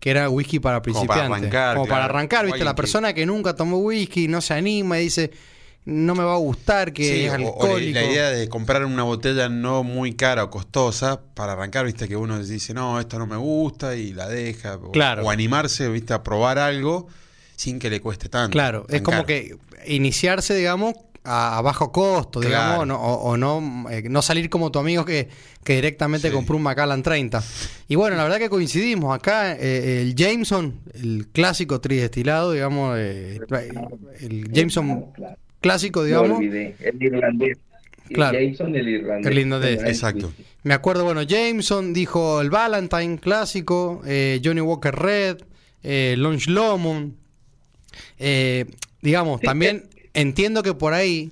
que era whisky para Como para principiantes? arrancar, Como para arrancar, ¿viste? La persona que nunca tomó whisky, no se anima y dice, no me va a gustar, que Sí, es o- o la- alcohólico. la idea de comprar una botella no muy cara o costosa para arrancar, viste, que uno dice, no, esto no me gusta y la deja. O, Claro. o animarse, viste, a probar algo sin que le cueste tanto. Claro, tan es como caro. que iniciarse, digamos, a, a bajo costo, Claro. digamos, no- o, o no, eh, no salir como tu amigo que, que directamente Sí. compró un Macallan 30. Y bueno, la verdad que coincidimos acá, eh, el Jameson, el clásico tridestilado, digamos, eh, el Jameson Claro. clásico, digamos. olvidé, el irlandés. Y Claro. Jameson, el irlandés. El irlandés, exacto. Me acuerdo, bueno, Jameson dijo el Valentine clásico, eh, Johnny Walker Red, eh, Lunch Lomon. Eh, digamos, Sí, también entiendo que por ahí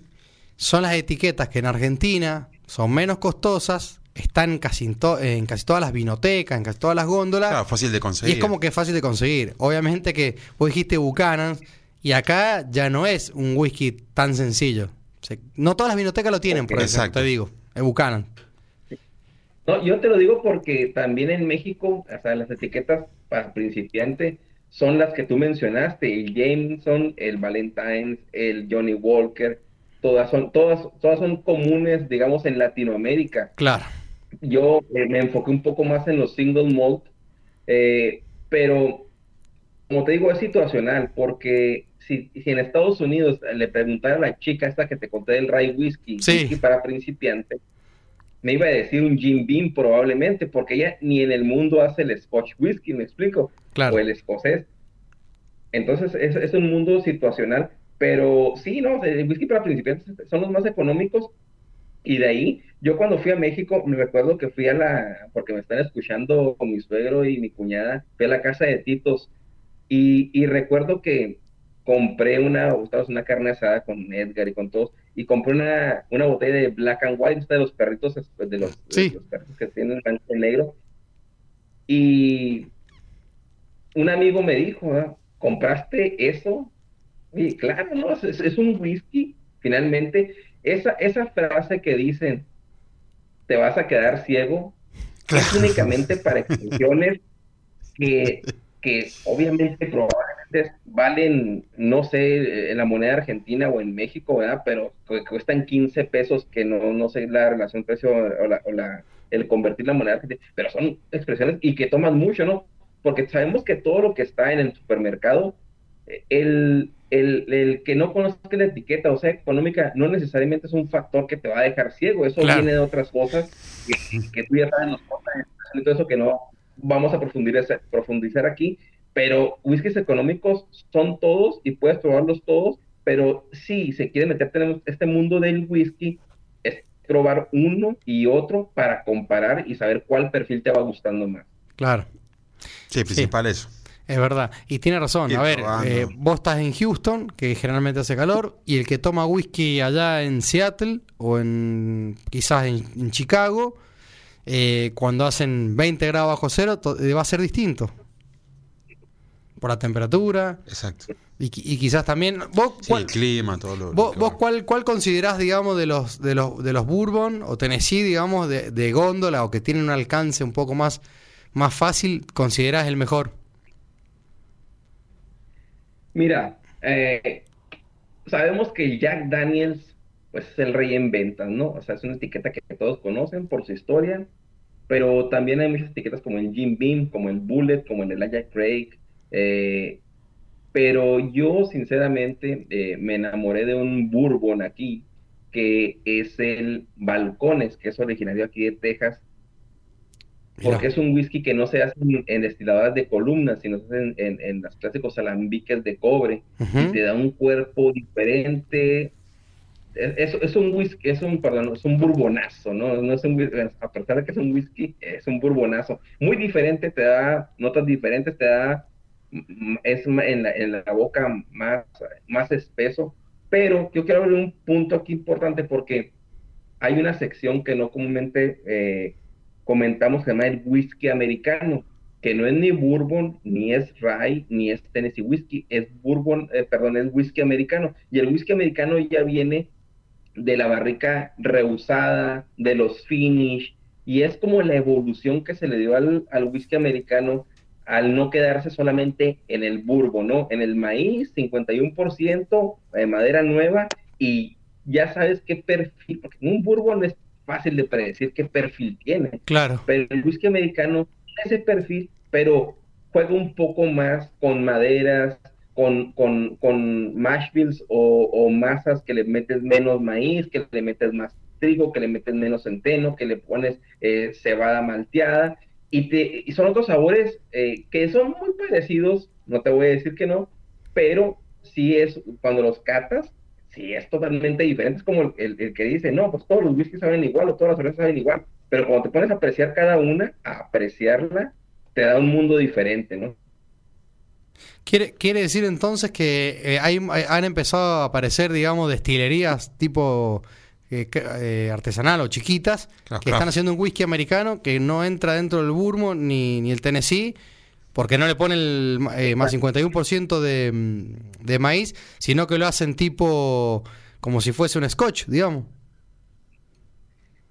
son las etiquetas que en Argentina son menos costosas, están en casi, en to- en casi todas las vinotecas, en casi todas las góndolas. Claro, fácil de Y conseguir. es como que es fácil de conseguir. Obviamente que vos dijiste Buchanan y acá ya no es un whisky tan sencillo. O sea, no todas las vinotecas lo tienen, por eso Exacto. te digo. Es Buchanan. No, yo te lo digo porque también en México, o sea, las etiquetas para principiante son las que tú mencionaste, el Jameson, el Valentine's, el Johnny Walker, todas son, todas, todas son comunes, digamos, en Latinoamérica. Claro. Yo eh, me enfoqué un poco más en los single malt, eh, pero como te digo, es situacional, porque si, si en Estados Unidos le preguntara a la chica esta que te conté del Rye Whisky, Sí. whisky para principiantes, me iba a decir un Jim Beam probablemente, porque ella ni en el mundo hace el Scotch Whisky, ¿me explico? Claro. O el escocés. Entonces es, es un mundo situacional, pero sí, no, el whisky para principiantes son los más económicos y de ahí, yo cuando fui a México, me recuerdo que fui a la, porque me están escuchando con mi suegro y mi cuñada, fui a la casa de Titos y, y recuerdo que compré una, una carne asada con Edgar y con todos, y compré una, una botella de Black and White, de los perritos, pues, de los, de los perritos que tienen blanco y negro. Y un amigo me dijo, "Ah, ¿compraste eso? Y claro, no, es, es un whisky, finalmente. Esa, esa frase que dicen, te vas a quedar ciego, es únicamente para expresiones que, que obviamente valen, no sé, en la moneda argentina o en México, ¿verdad? Pero cuestan 15 pesos, que no, no sé la relación precio o, la, o la- el convertir la moneda argentina, pero son expresiones y que toman mucho, ¿no? Porque sabemos que todo lo que está en el supermercado, eh, el, el, el que no conozca la etiqueta, o sea, económica, no necesariamente es un factor que te va a dejar ciego, eso Claro. viene de otras cosas que, que tú ya sabes y todo eso que no vamos a profundizar, profundizar aquí, pero whiskies económicos son todos y puedes probarlos todos, pero si se quiere meterte en este mundo del whisky, es probar uno y otro para comparar y saber cuál perfil te va gustando más. Claro. Sí, principal eso. Es verdad. Y tiene razón. A ver, eh, vos estás en Houston, que generalmente hace calor, y el que toma whisky allá en Seattle o en quizás en, en Chicago, eh, cuando hacen 20 grados bajo cero, eh, va a ser distinto. Por la temperatura. Exacto. Y, qui- y quizás también. ¿Vos, Sí, cuál, el clima, todo lo. vos, vos cuál, cuál considerás, digamos, de los, de los, de los Bourbon o Tennessee, digamos, de, de góndola o que tienen un alcance un poco más, más fácil, considerás el mejor? Mira, eh, sabemos que el Jack Daniels pues es el rey en ventas, ¿no? O sea, es una etiqueta que todos conocen por su historia, pero también hay muchas etiquetas como el Jim Beam, como el Bullet, como el Elijah Craig, eh, pero yo sinceramente eh, me enamoré de un bourbon aquí, que es el Balcones, que es originario aquí de Texas, porque es un whisky que no se hace en, en destiladoras de columnas, sino se hace en, en, en los clásicos alambiques de cobre y te da un cuerpo diferente. Es, es- un whisky, es un, perdón, es un bourbonazo, ¿no? No es un a pesar de que es un whisky, es un bourbonazo. Muy diferente, te da notas diferentes, te da, es en la, en la boca más, más espeso. Pero yo quiero abrir un punto aquí importante porque hay una sección que no comúnmente eh, comentamos que se el whisky americano, que no es ni bourbon, ni es rye, ni es Tennessee whiskey, es bourbon, eh, perdón, es whisky americano. Y el whisky americano ya viene de la barrica rehusada, de los finish, y es como la evolución que se le dio al, al whisky americano al no quedarse solamente en el bourbon, ¿no? En el maíz, 51% de madera nueva, y ya sabes qué perfil, porque en un bourbon es fácil de predecir qué perfil tiene. Claro. Pero el whisky americano tiene ese perfil, pero juega un poco más con maderas, con, con, con mash bills o, o masas que le metes menos maíz, que le metes más trigo, que le metes menos centeno, que le pones eh, cebada malteada. Y, te, y son otros sabores eh, que son muy parecidos, no te voy a decir que no, pero sí es, cuando los catas, sí es totalmente diferente. Es como el, el- que dice, no, pues todos los whiskies saben igual o todas las cervezas saben igual. Pero cuando te pones a apreciar cada una, a apreciarla, te da un mundo diferente, ¿no? Quiere, quiere decir entonces que eh, hay, hay- han empezado a aparecer, digamos, destilerías tipo eh, eh, artesanal o chiquitas Claro, que están haciendo un whisky americano que no entra dentro del Bourbon ni, ni el Tennessee porque no le pone el eh, más 51% de, de maíz, sino que lo hacen tipo como si fuese un scotch, digamos.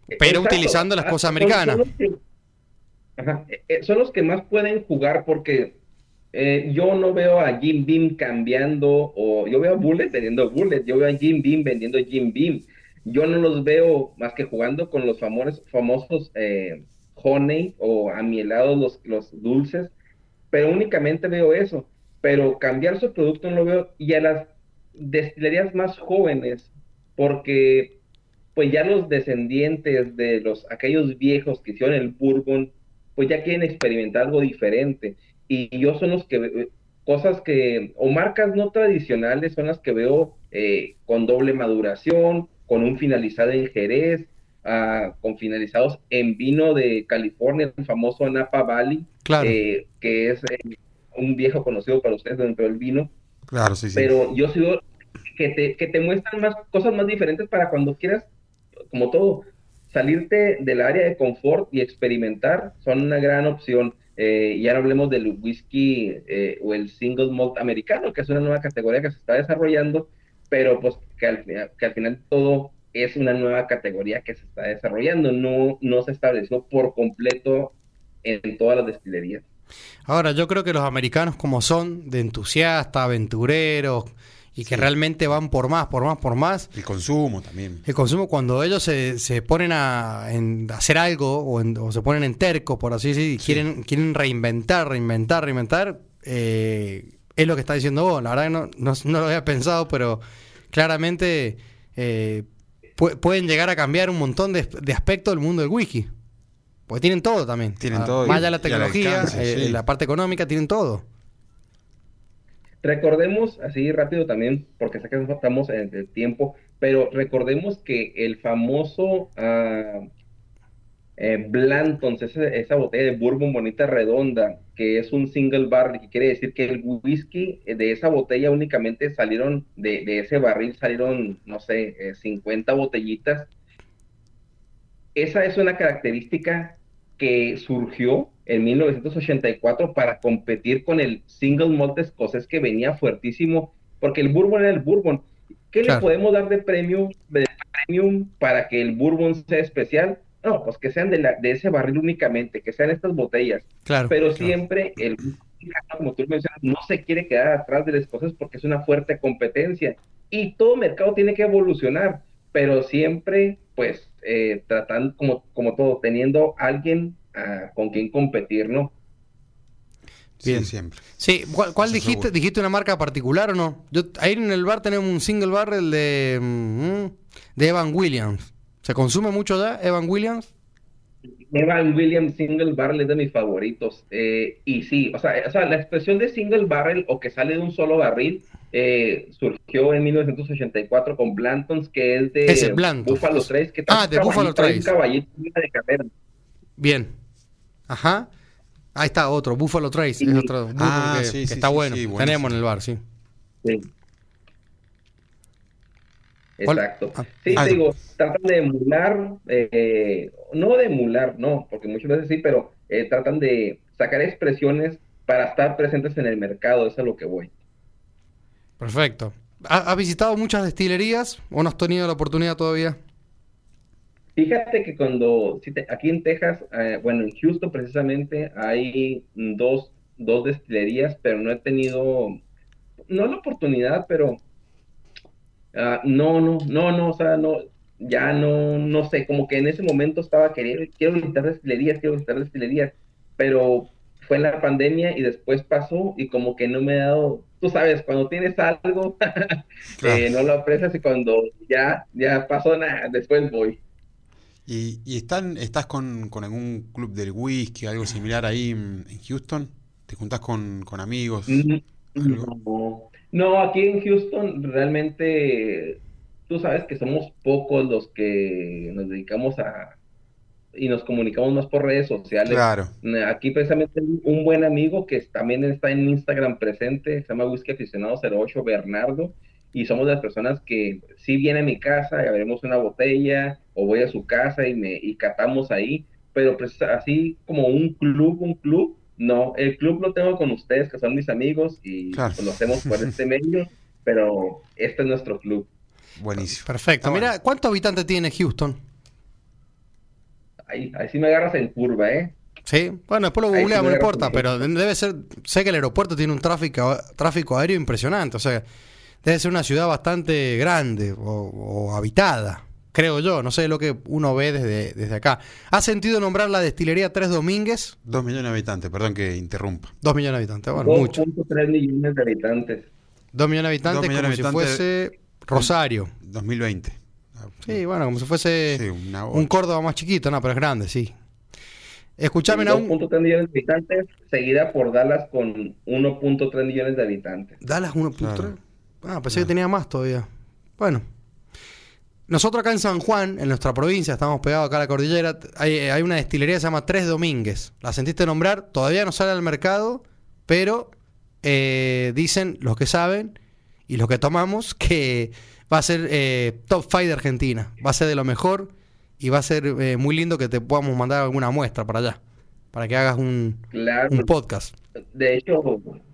Pero Exacto. utilizando las Ah, cosas son- americanas. Son los, que, Ajá, eh, son los que más pueden jugar porque eh, yo no veo a Jim Beam cambiando o yo veo a Bullet vendiendo Bullet, yo veo a Jim Beam vendiendo Jim Beam. Yo no los veo más que jugando con los famosos, famosos eh, honey o amielados, los, los dulces, pero únicamente veo eso. Pero cambiar su producto no lo veo. Y a las destilerías más jóvenes, porque pues ya los descendientes de los aquellos viejos que hicieron el bourbon, pues ya quieren experimentar algo diferente. Y yo son los que cosas que o marcas no tradicionales son las que veo eh, con doble maduración, con un finalizado en Jerez, ah, con finalizados en vino de California, el famoso Napa Valley, Claro. eh, que es eh, un viejo conocido para ustedes dentro del vino Claro, sí, sí. pero yo sigo que te, que te muestran más cosas más diferentes para cuando quieras, como todo, salirte del área de confort y experimentar son una gran opción. Eh, ya no hablemos del whisky eh, o el single malt americano, que es una nueva categoría que se está desarrollando, pero pues que al, final- que al final todo es una nueva categoría que se está desarrollando, no, no se estableció por completo en todas las destilerías. Ahora, yo creo que los americanos, como son de entusiastas, aventureros, y que realmente van por más, por más, por más, El consumo también. el consumo, cuando ellos se, se ponen a en hacer algo o, en- o se ponen en terco, por así decir, y quieren, quieren reinventar, reinventar, reinventar, eh, es lo que está diciendo vos. La verdad que no, no, no lo había pensado, pero claramente eh, pu- pueden llegar a cambiar un montón de, de aspectos del mundo del whisky. Porque tienen todo también. Tienen Ah, todo Más allá de la tecnología, alcance, eh, sí. la parte económica, tienen todo. Recordemos, así rápido también, porque sé que estamos en el tiempo, pero recordemos que el famoso ah, eh, Blanton's, esa, esa botella de bourbon bonita redonda, que es un single barrel, que quiere decir que el whisky de esa botella únicamente salieron, de, de ese barril salieron, no sé, eh, 50 botellitas. Esa es una característica que surgió en 1984 para competir con el single malt escocés que venía fuertísimo, porque el bourbon era el bourbon. ¿Qué Claro. le podemos dar de premium, de premium para que el bourbon sea especial? No, pues que sean de, la, de ese barril únicamente, que sean estas botellas. Claro. Pero siempre el como tú mencionas, no se quiere quedar atrás del escocés porque es una fuerte competencia. Y todo mercado tiene que evolucionar, pero siempre, pues, eh, tratando, como, como todo, teniendo alguien ah, con quien competir, ¿no? Bien. Sí, siempre. Sí, ¿cuál, dijiste? seguro. ¿Dijiste una marca particular o no? Yo, ahí en el bar tenemos un single barrel de, mm, de Evan Williams. ¿Se consume mucho ya, Evan Williams? Evan Williams Single Barrel es de mis favoritos. eh, y sí, o sea, o sea, la expresión de single barrel o que sale de un solo barril eh, surgió en 1984 con Blantons, que es de Ese, Blanton's. Buffalo Trace. Que Ah, de Buffalo trae un Trace. caballito de carrera. Bien. Ajá. Ahí está otro, Buffalo Trace. Es Sí. otro bourbon Ah, que, sí, que sí, está sí, bueno. sí, Tenemos en el bar, sí. Sí. Exacto. Ah, Sí, ah, te digo, tratan de emular, eh, no de emular, no, porque muchas veces sí, pero eh, tratan de sacar expresiones para estar presentes en el mercado, eso es a lo que voy. Perfecto. ¿Ha- ¿Has visitado muchas destilerías o no has tenido la oportunidad todavía? Fíjate que cuando, si te- aquí en Texas, eh, bueno, en Houston precisamente hay dos, dos destilerías, pero no he tenido, no la oportunidad, pero Ah, no, no, no, no, o sea, no, ya no, no sé, como que en ese momento estaba queriendo, quiero visitar destilerías, quiero visitar destilerías, pero fue la pandemia y después pasó y como que no me ha dado, tú sabes, cuando tienes algo, Claro. eh, no lo aprecias y cuando ya, ya pasó nada, después voy. ¿Y, y están, estás con, con algún club del whisky, algo similar ahí en, Houston? ¿Te juntás con, con amigos? Mm. No, no, aquí en Houston realmente tú sabes que somos pocos los que nos dedicamos a y nos comunicamos más por redes sociales. Claro. Aquí precisamente un buen amigo que también está en Instagram presente, se llama Whisky Aficionado 08, Bernardo, y somos de las personas que sí viene a mi casa y abrimos una botella o voy a su casa y me y catamos ahí, pero pues así como un club, un club, no, el club lo tengo con ustedes que son mis amigos y Claro. lo hacemos por este medio, pero este es nuestro club. Buenísimo. Perfecto. Mira, bueno. ¿cuántos habitantes tiene Houston? Ahí, ahí sí me agarras en curva, ¿eh? Sí, bueno, después lo googleamos, no sí importa, pero debe ser, sé que el aeropuerto tiene un tráfico, tráfico aéreo impresionante, o sea, debe ser una ciudad bastante grande o, o habitada, creo yo, no sé lo que uno ve desde, desde acá. ¿Has sentido nombrar la destilería Tres Domínguez? Dos millones de habitantes, perdón que interrumpa. Dos millones de habitantes, bueno, mucho. 2.3 millones de habitantes. Dos millones de habitantes millones como de si fuese Rosario. 2020. Sí, bueno, como si fuese Sí, una un Córdoba más chiquito, no, pero es grande, sí. Escuchame, Naum. 2.3 millones de habitantes, seguida por Dallas con 1.3 millones de habitantes. Dallas 1.3. Claro. Ah, pensé que tenía más todavía. Bueno. Nosotros acá en San Juan, en nuestra provincia, estamos pegados acá a la cordillera, hay, hay una destilería que se llama Tres Domínguez. ¿La sentiste nombrar? Todavía no sale al mercado, pero eh, dicen los que saben y los que tomamos que va a ser eh, top five de Argentina. Va a ser de lo mejor y va a ser eh, muy lindo que te podamos mandar alguna muestra para allá, para que hagas un, Claro, un podcast. de hecho,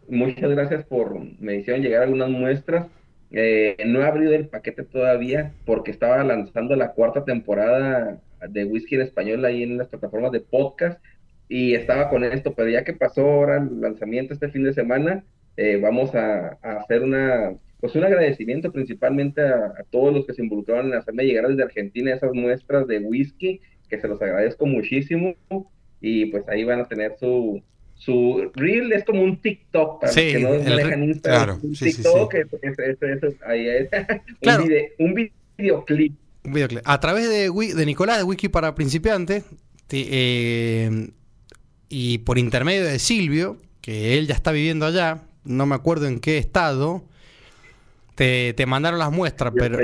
muchas gracias por, me hicieron llegar algunas muestras. Eh, no he abrido el paquete todavía porque estaba lanzando la cuarta temporada de Whisky en Español ahí en las plataformas de podcast y estaba con esto, pero ya que pasó ahora el lanzamiento este fin de semana, eh, vamos a, hacer una, pues un agradecimiento principalmente a, a todos los que se involucraron en hacerme llegar desde Argentina esas muestras de whisky, que se los agradezco muchísimo y pues ahí van a tener su, su reel, es como un TikTok para Sí, que no manejan Instagram, claro, un sí, TikTok, sí. es- es- ahí es, Claro. un, vide- un videoclip. Un videoclip. A través de, de Nicolás de Wiki para principiantes te- eh, y por intermedio de Silvio, que él ya está viviendo allá, no me acuerdo en qué estado, te, te mandaron las muestras, pero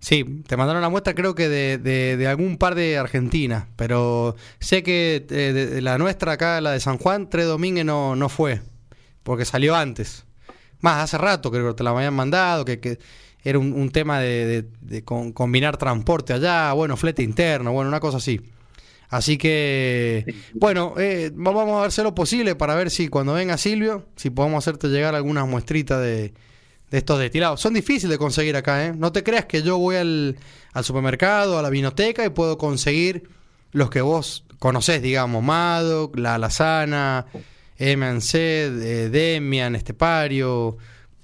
sí, te mandaron la muestra creo que de, de- algún par de Argentina, pero sé que eh, de- la nuestra acá, la de San Juan, Tres Domínguez no, no fue, porque salió antes. Más, hace rato creo que te la habían mandado, que, que era un, un tema de, combinar transporte allá, bueno, flete interno, bueno, una cosa así. Así que, bueno, eh, va- vamos a hacer lo posible para ver si cuando venga Silvio, si podemos hacerte llegar algunas muestritas de, de estos destilados. Son difíciles de conseguir acá, ¿eh? No te creas que yo voy al, al supermercado, a la vinoteca y puedo conseguir los que vos conocés, digamos, Madoc, La Alazana, M&C, eh, Demian, Estepario,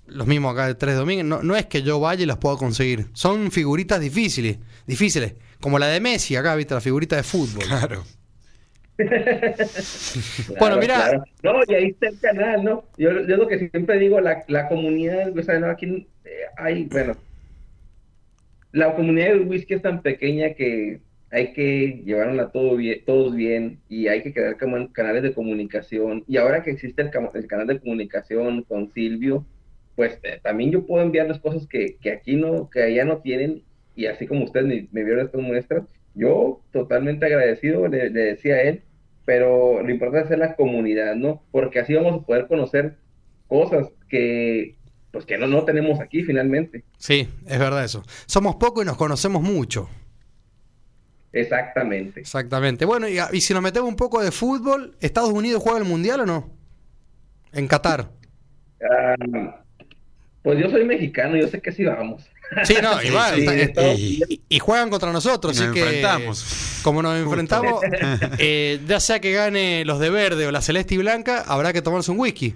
los mismos acá de Tres Domínguez. No, no es que yo vaya y las pueda conseguir. Son figuritas difíciles, difíciles. Como la de Messi acá, viste, la figurita de fútbol. Claro. Bueno, mira- No, y ahí está el canal, ¿no? Yo, yo lo que siempre digo, la, la comunidad, o sea, ¿no? aquí eh, hay, bueno, la comunidad del whisky es tan pequeña que hay que llevarla todo bien, todos bien y hay que crear canales de comunicación. Y ahora que existe el canal de comunicación con Silvio, pues eh, también yo puedo enviarles cosas que, que aquí no, que allá no tienen. Y así como ustedes me, me vieron estas muestras, yo totalmente agradecido, le, le decía a él, pero lo importante es la comunidad, ¿no? Porque así vamos a poder conocer cosas que, pues que no, no tenemos aquí finalmente. Sí, es verdad eso. Somos pocos y nos conocemos mucho. Exactamente. Exactamente. Bueno, y, y si nos metemos un poco de fútbol, ¿Estados Unidos juega el Mundial o no? En Qatar. Ah, pues yo soy mexicano, yo sé que sí vamos. Sí, no, igual. Sí, está- Estados y, y- juegan contra nosotros, Nos así que enfrentamos. como nos enfrentamos, eh, ya sea que gane los de verde o la celeste y blanca, habrá que tomarse un whisky.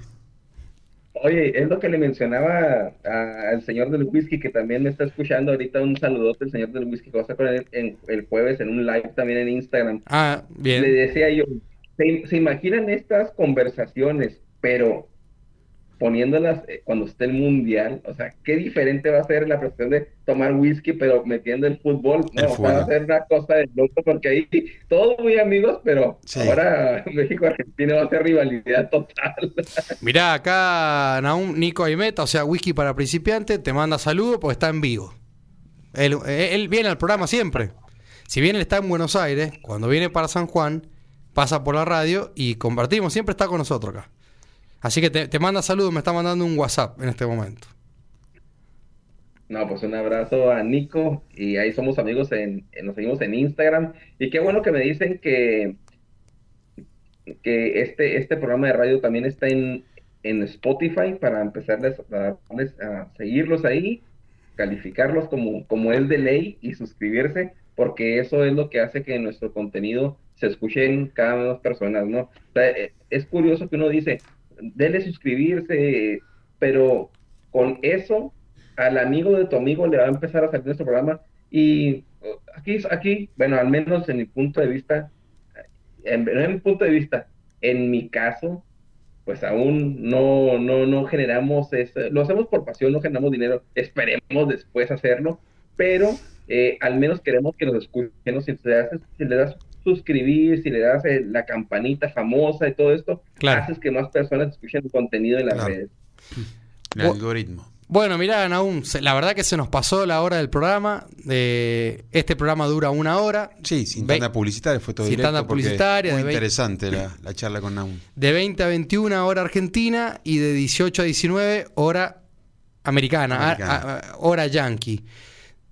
Oye, es lo que le mencionaba a- al señor del whisky que también me está escuchando ahorita. Un saludote el señor del whisky que va a estar con él en, el jueves en un live también en Instagram. Ah, Le bien. decía yo, ¿se, se imaginan estas conversaciones, pero poniéndolas eh, cuando esté el mundial? O sea, qué diferente va a ser la presión de tomar whisky, pero metiendo el fútbol. El No, sea, va a ser una cosa de loco, porque ahí todos muy amigos, pero Sí. ahora México-Argentina va a ser rivalidad total. Mirá, acá Naum Nico Aimeta, o sea, whisky para principiantes, te manda saludos porque está en vivo. Él, eh, él viene al programa siempre. Si bien él está en Buenos Aires, cuando viene para San Juan, pasa por la radio y compartimos, siempre está con nosotros acá. Así que te, te manda saludos, me está mandando un WhatsApp en este momento. No, pues un abrazo a Nico y ahí somos amigos en, nos seguimos en Instagram y qué bueno que me dicen que que este este programa de radio también está en, en Spotify para empezarles a, a seguirlos ahí, calificarlos como como es de ley y suscribirse porque eso es lo que hace que nuestro contenido se escuche en cada vez más personas, ¿no? Eh, es curioso que uno dice, dele suscribirse, pero con eso al amigo de tu amigo le va a empezar a salir nuestro programa. Y aquí, aquí, bueno, al menos en mi punto de vista, en, mi punto de vista, en mi caso, pues aún no, no, no generamos, ese- lo hacemos por pasión, no generamos dinero, esperemos después hacerlo, pero eh, al menos queremos que nos escuchen, si le das suscribir, si le das eh, la campanita famosa y todo esto, Claro. haces que más personas escuchen tu contenido en las Claro. redes. El algoritmo. Bueno, mirá, Naum, la verdad que se nos pasó la hora del programa. Eh, este programa dura una hora. Sí, sin Ve- tanda publicitaria, fue todo Sin directo. publicitaria, Muy interesante la, la charla con Naum. De 20 a 21 hora argentina y de 18 a 19 hora americana, a- Americana. a- a- hora yankee.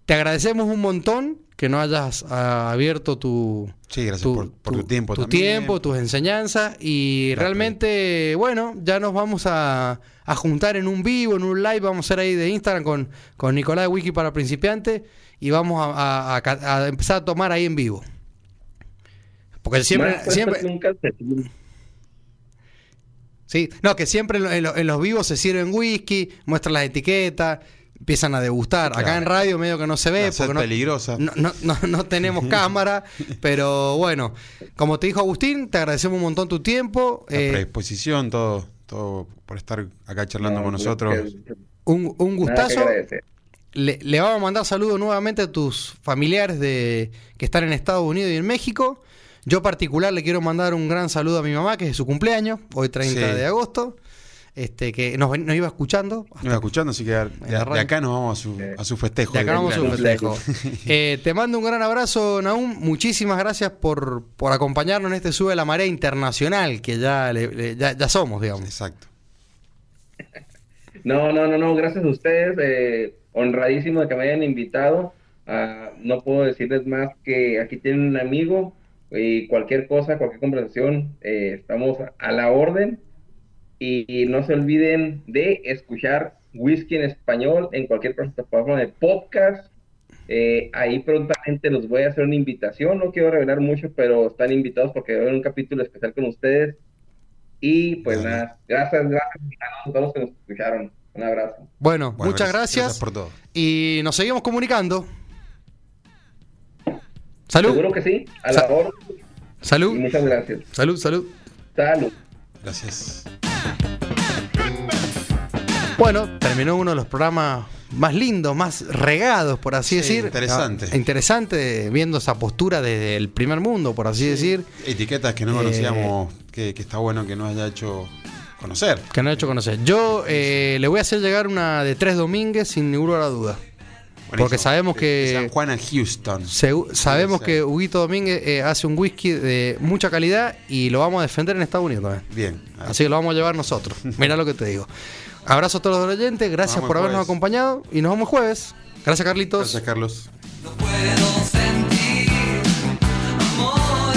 Te agradecemos un montón que no hayas ah, abierto tu, Sí, gracias por, por tu, tiempo tu también. tiempo, tus enseñanzas y Claro. realmente, bueno, ya nos vamos a, a juntar en un vivo, en un live, vamos a hacer ahí de Instagram con, con Nicolás de Wiki para principiantes y vamos a, a- a ca- a empezar a tomar ahí en vivo. Porque siempre, Más puestos siempre, calcetín. Sí, no, que siempre en, lo- en lo- en los vivos se sirven whisky, muestran las etiquetas, empiezan a degustar. Acá en radio medio que no se ve La porque no, peligrosa. no, no- no- no tenemos cámara, pero bueno, como te dijo Agustín, te agradecemos un montón tu tiempo. La eh, predisposición, todo, todo por estar acá charlando No, con nosotros. que- un, un gustazo. Le, le vamos a mandar saludos nuevamente a tus familiares de, que están en Estados Unidos y en México. Yo particular le quiero mandar un gran saludo a mi mamá, que es su cumpleaños, hoy 30 Sí. de agosto, este que nos, nos iba escuchando. Nos iba escuchando, así que de, acá nos vamos a su, a su festejo. De acá de vamos a un cumpleaños. festejo. Eh, te mando un gran abrazo, Naum. Muchísimas gracias por, por acompañarnos en este Sube la Marea Internacional, que ya, le- le- ya, ya somos, digamos. Exacto. No, no, no, no, gracias a ustedes. eh, honradísimo de que me hayan invitado. Ah, no puedo decirles más que aquí tienen un amigo y cualquier cosa, cualquier conversación, eh, estamos a la orden. Y, y no se olviden de escuchar Whisky en español en cualquier plataforma de podcast. Eh, ahí prontamente los voy a hacer una invitación. No quiero revelar mucho, pero están invitados porque va a haber un capítulo especial con ustedes. Y pues Dale. nada, gracias, gracias a todos los que nos escucharon. Un abrazo. Bueno, Bueno, muchas gracias. por todo. Y nos seguimos comunicando. Salud. Seguro que sí, a la Sa- hora. Y Salud. muchas gracias. Salud, salud. Salud. Gracias. Bueno, terminó uno de los programas más lindos, más regados, por así Sí, decir. interesante. Ah, interesante, viendo esa postura desde el primer mundo, por así decir, Etiquetas que no Eh, conocíamos, que, que está bueno que nos haya hecho conocer. que no he hecho conocer. Yo eh, le voy a hacer llegar una de tres domínguez sin ninguna duda. Porque sabemos que. San Juan a Houston. Sabemos que Huguito Domínguez eh, hace un whisky de mucha calidad y lo vamos a defender en Estados Unidos también. Bien. Así que lo vamos a llevar nosotros. Mira lo que te digo. Abrazo a todos los oyentes, gracias por habernos acompañado y nos vemos jueves. Gracias, Carlitos. Gracias, Carlos. No puedo sentir amor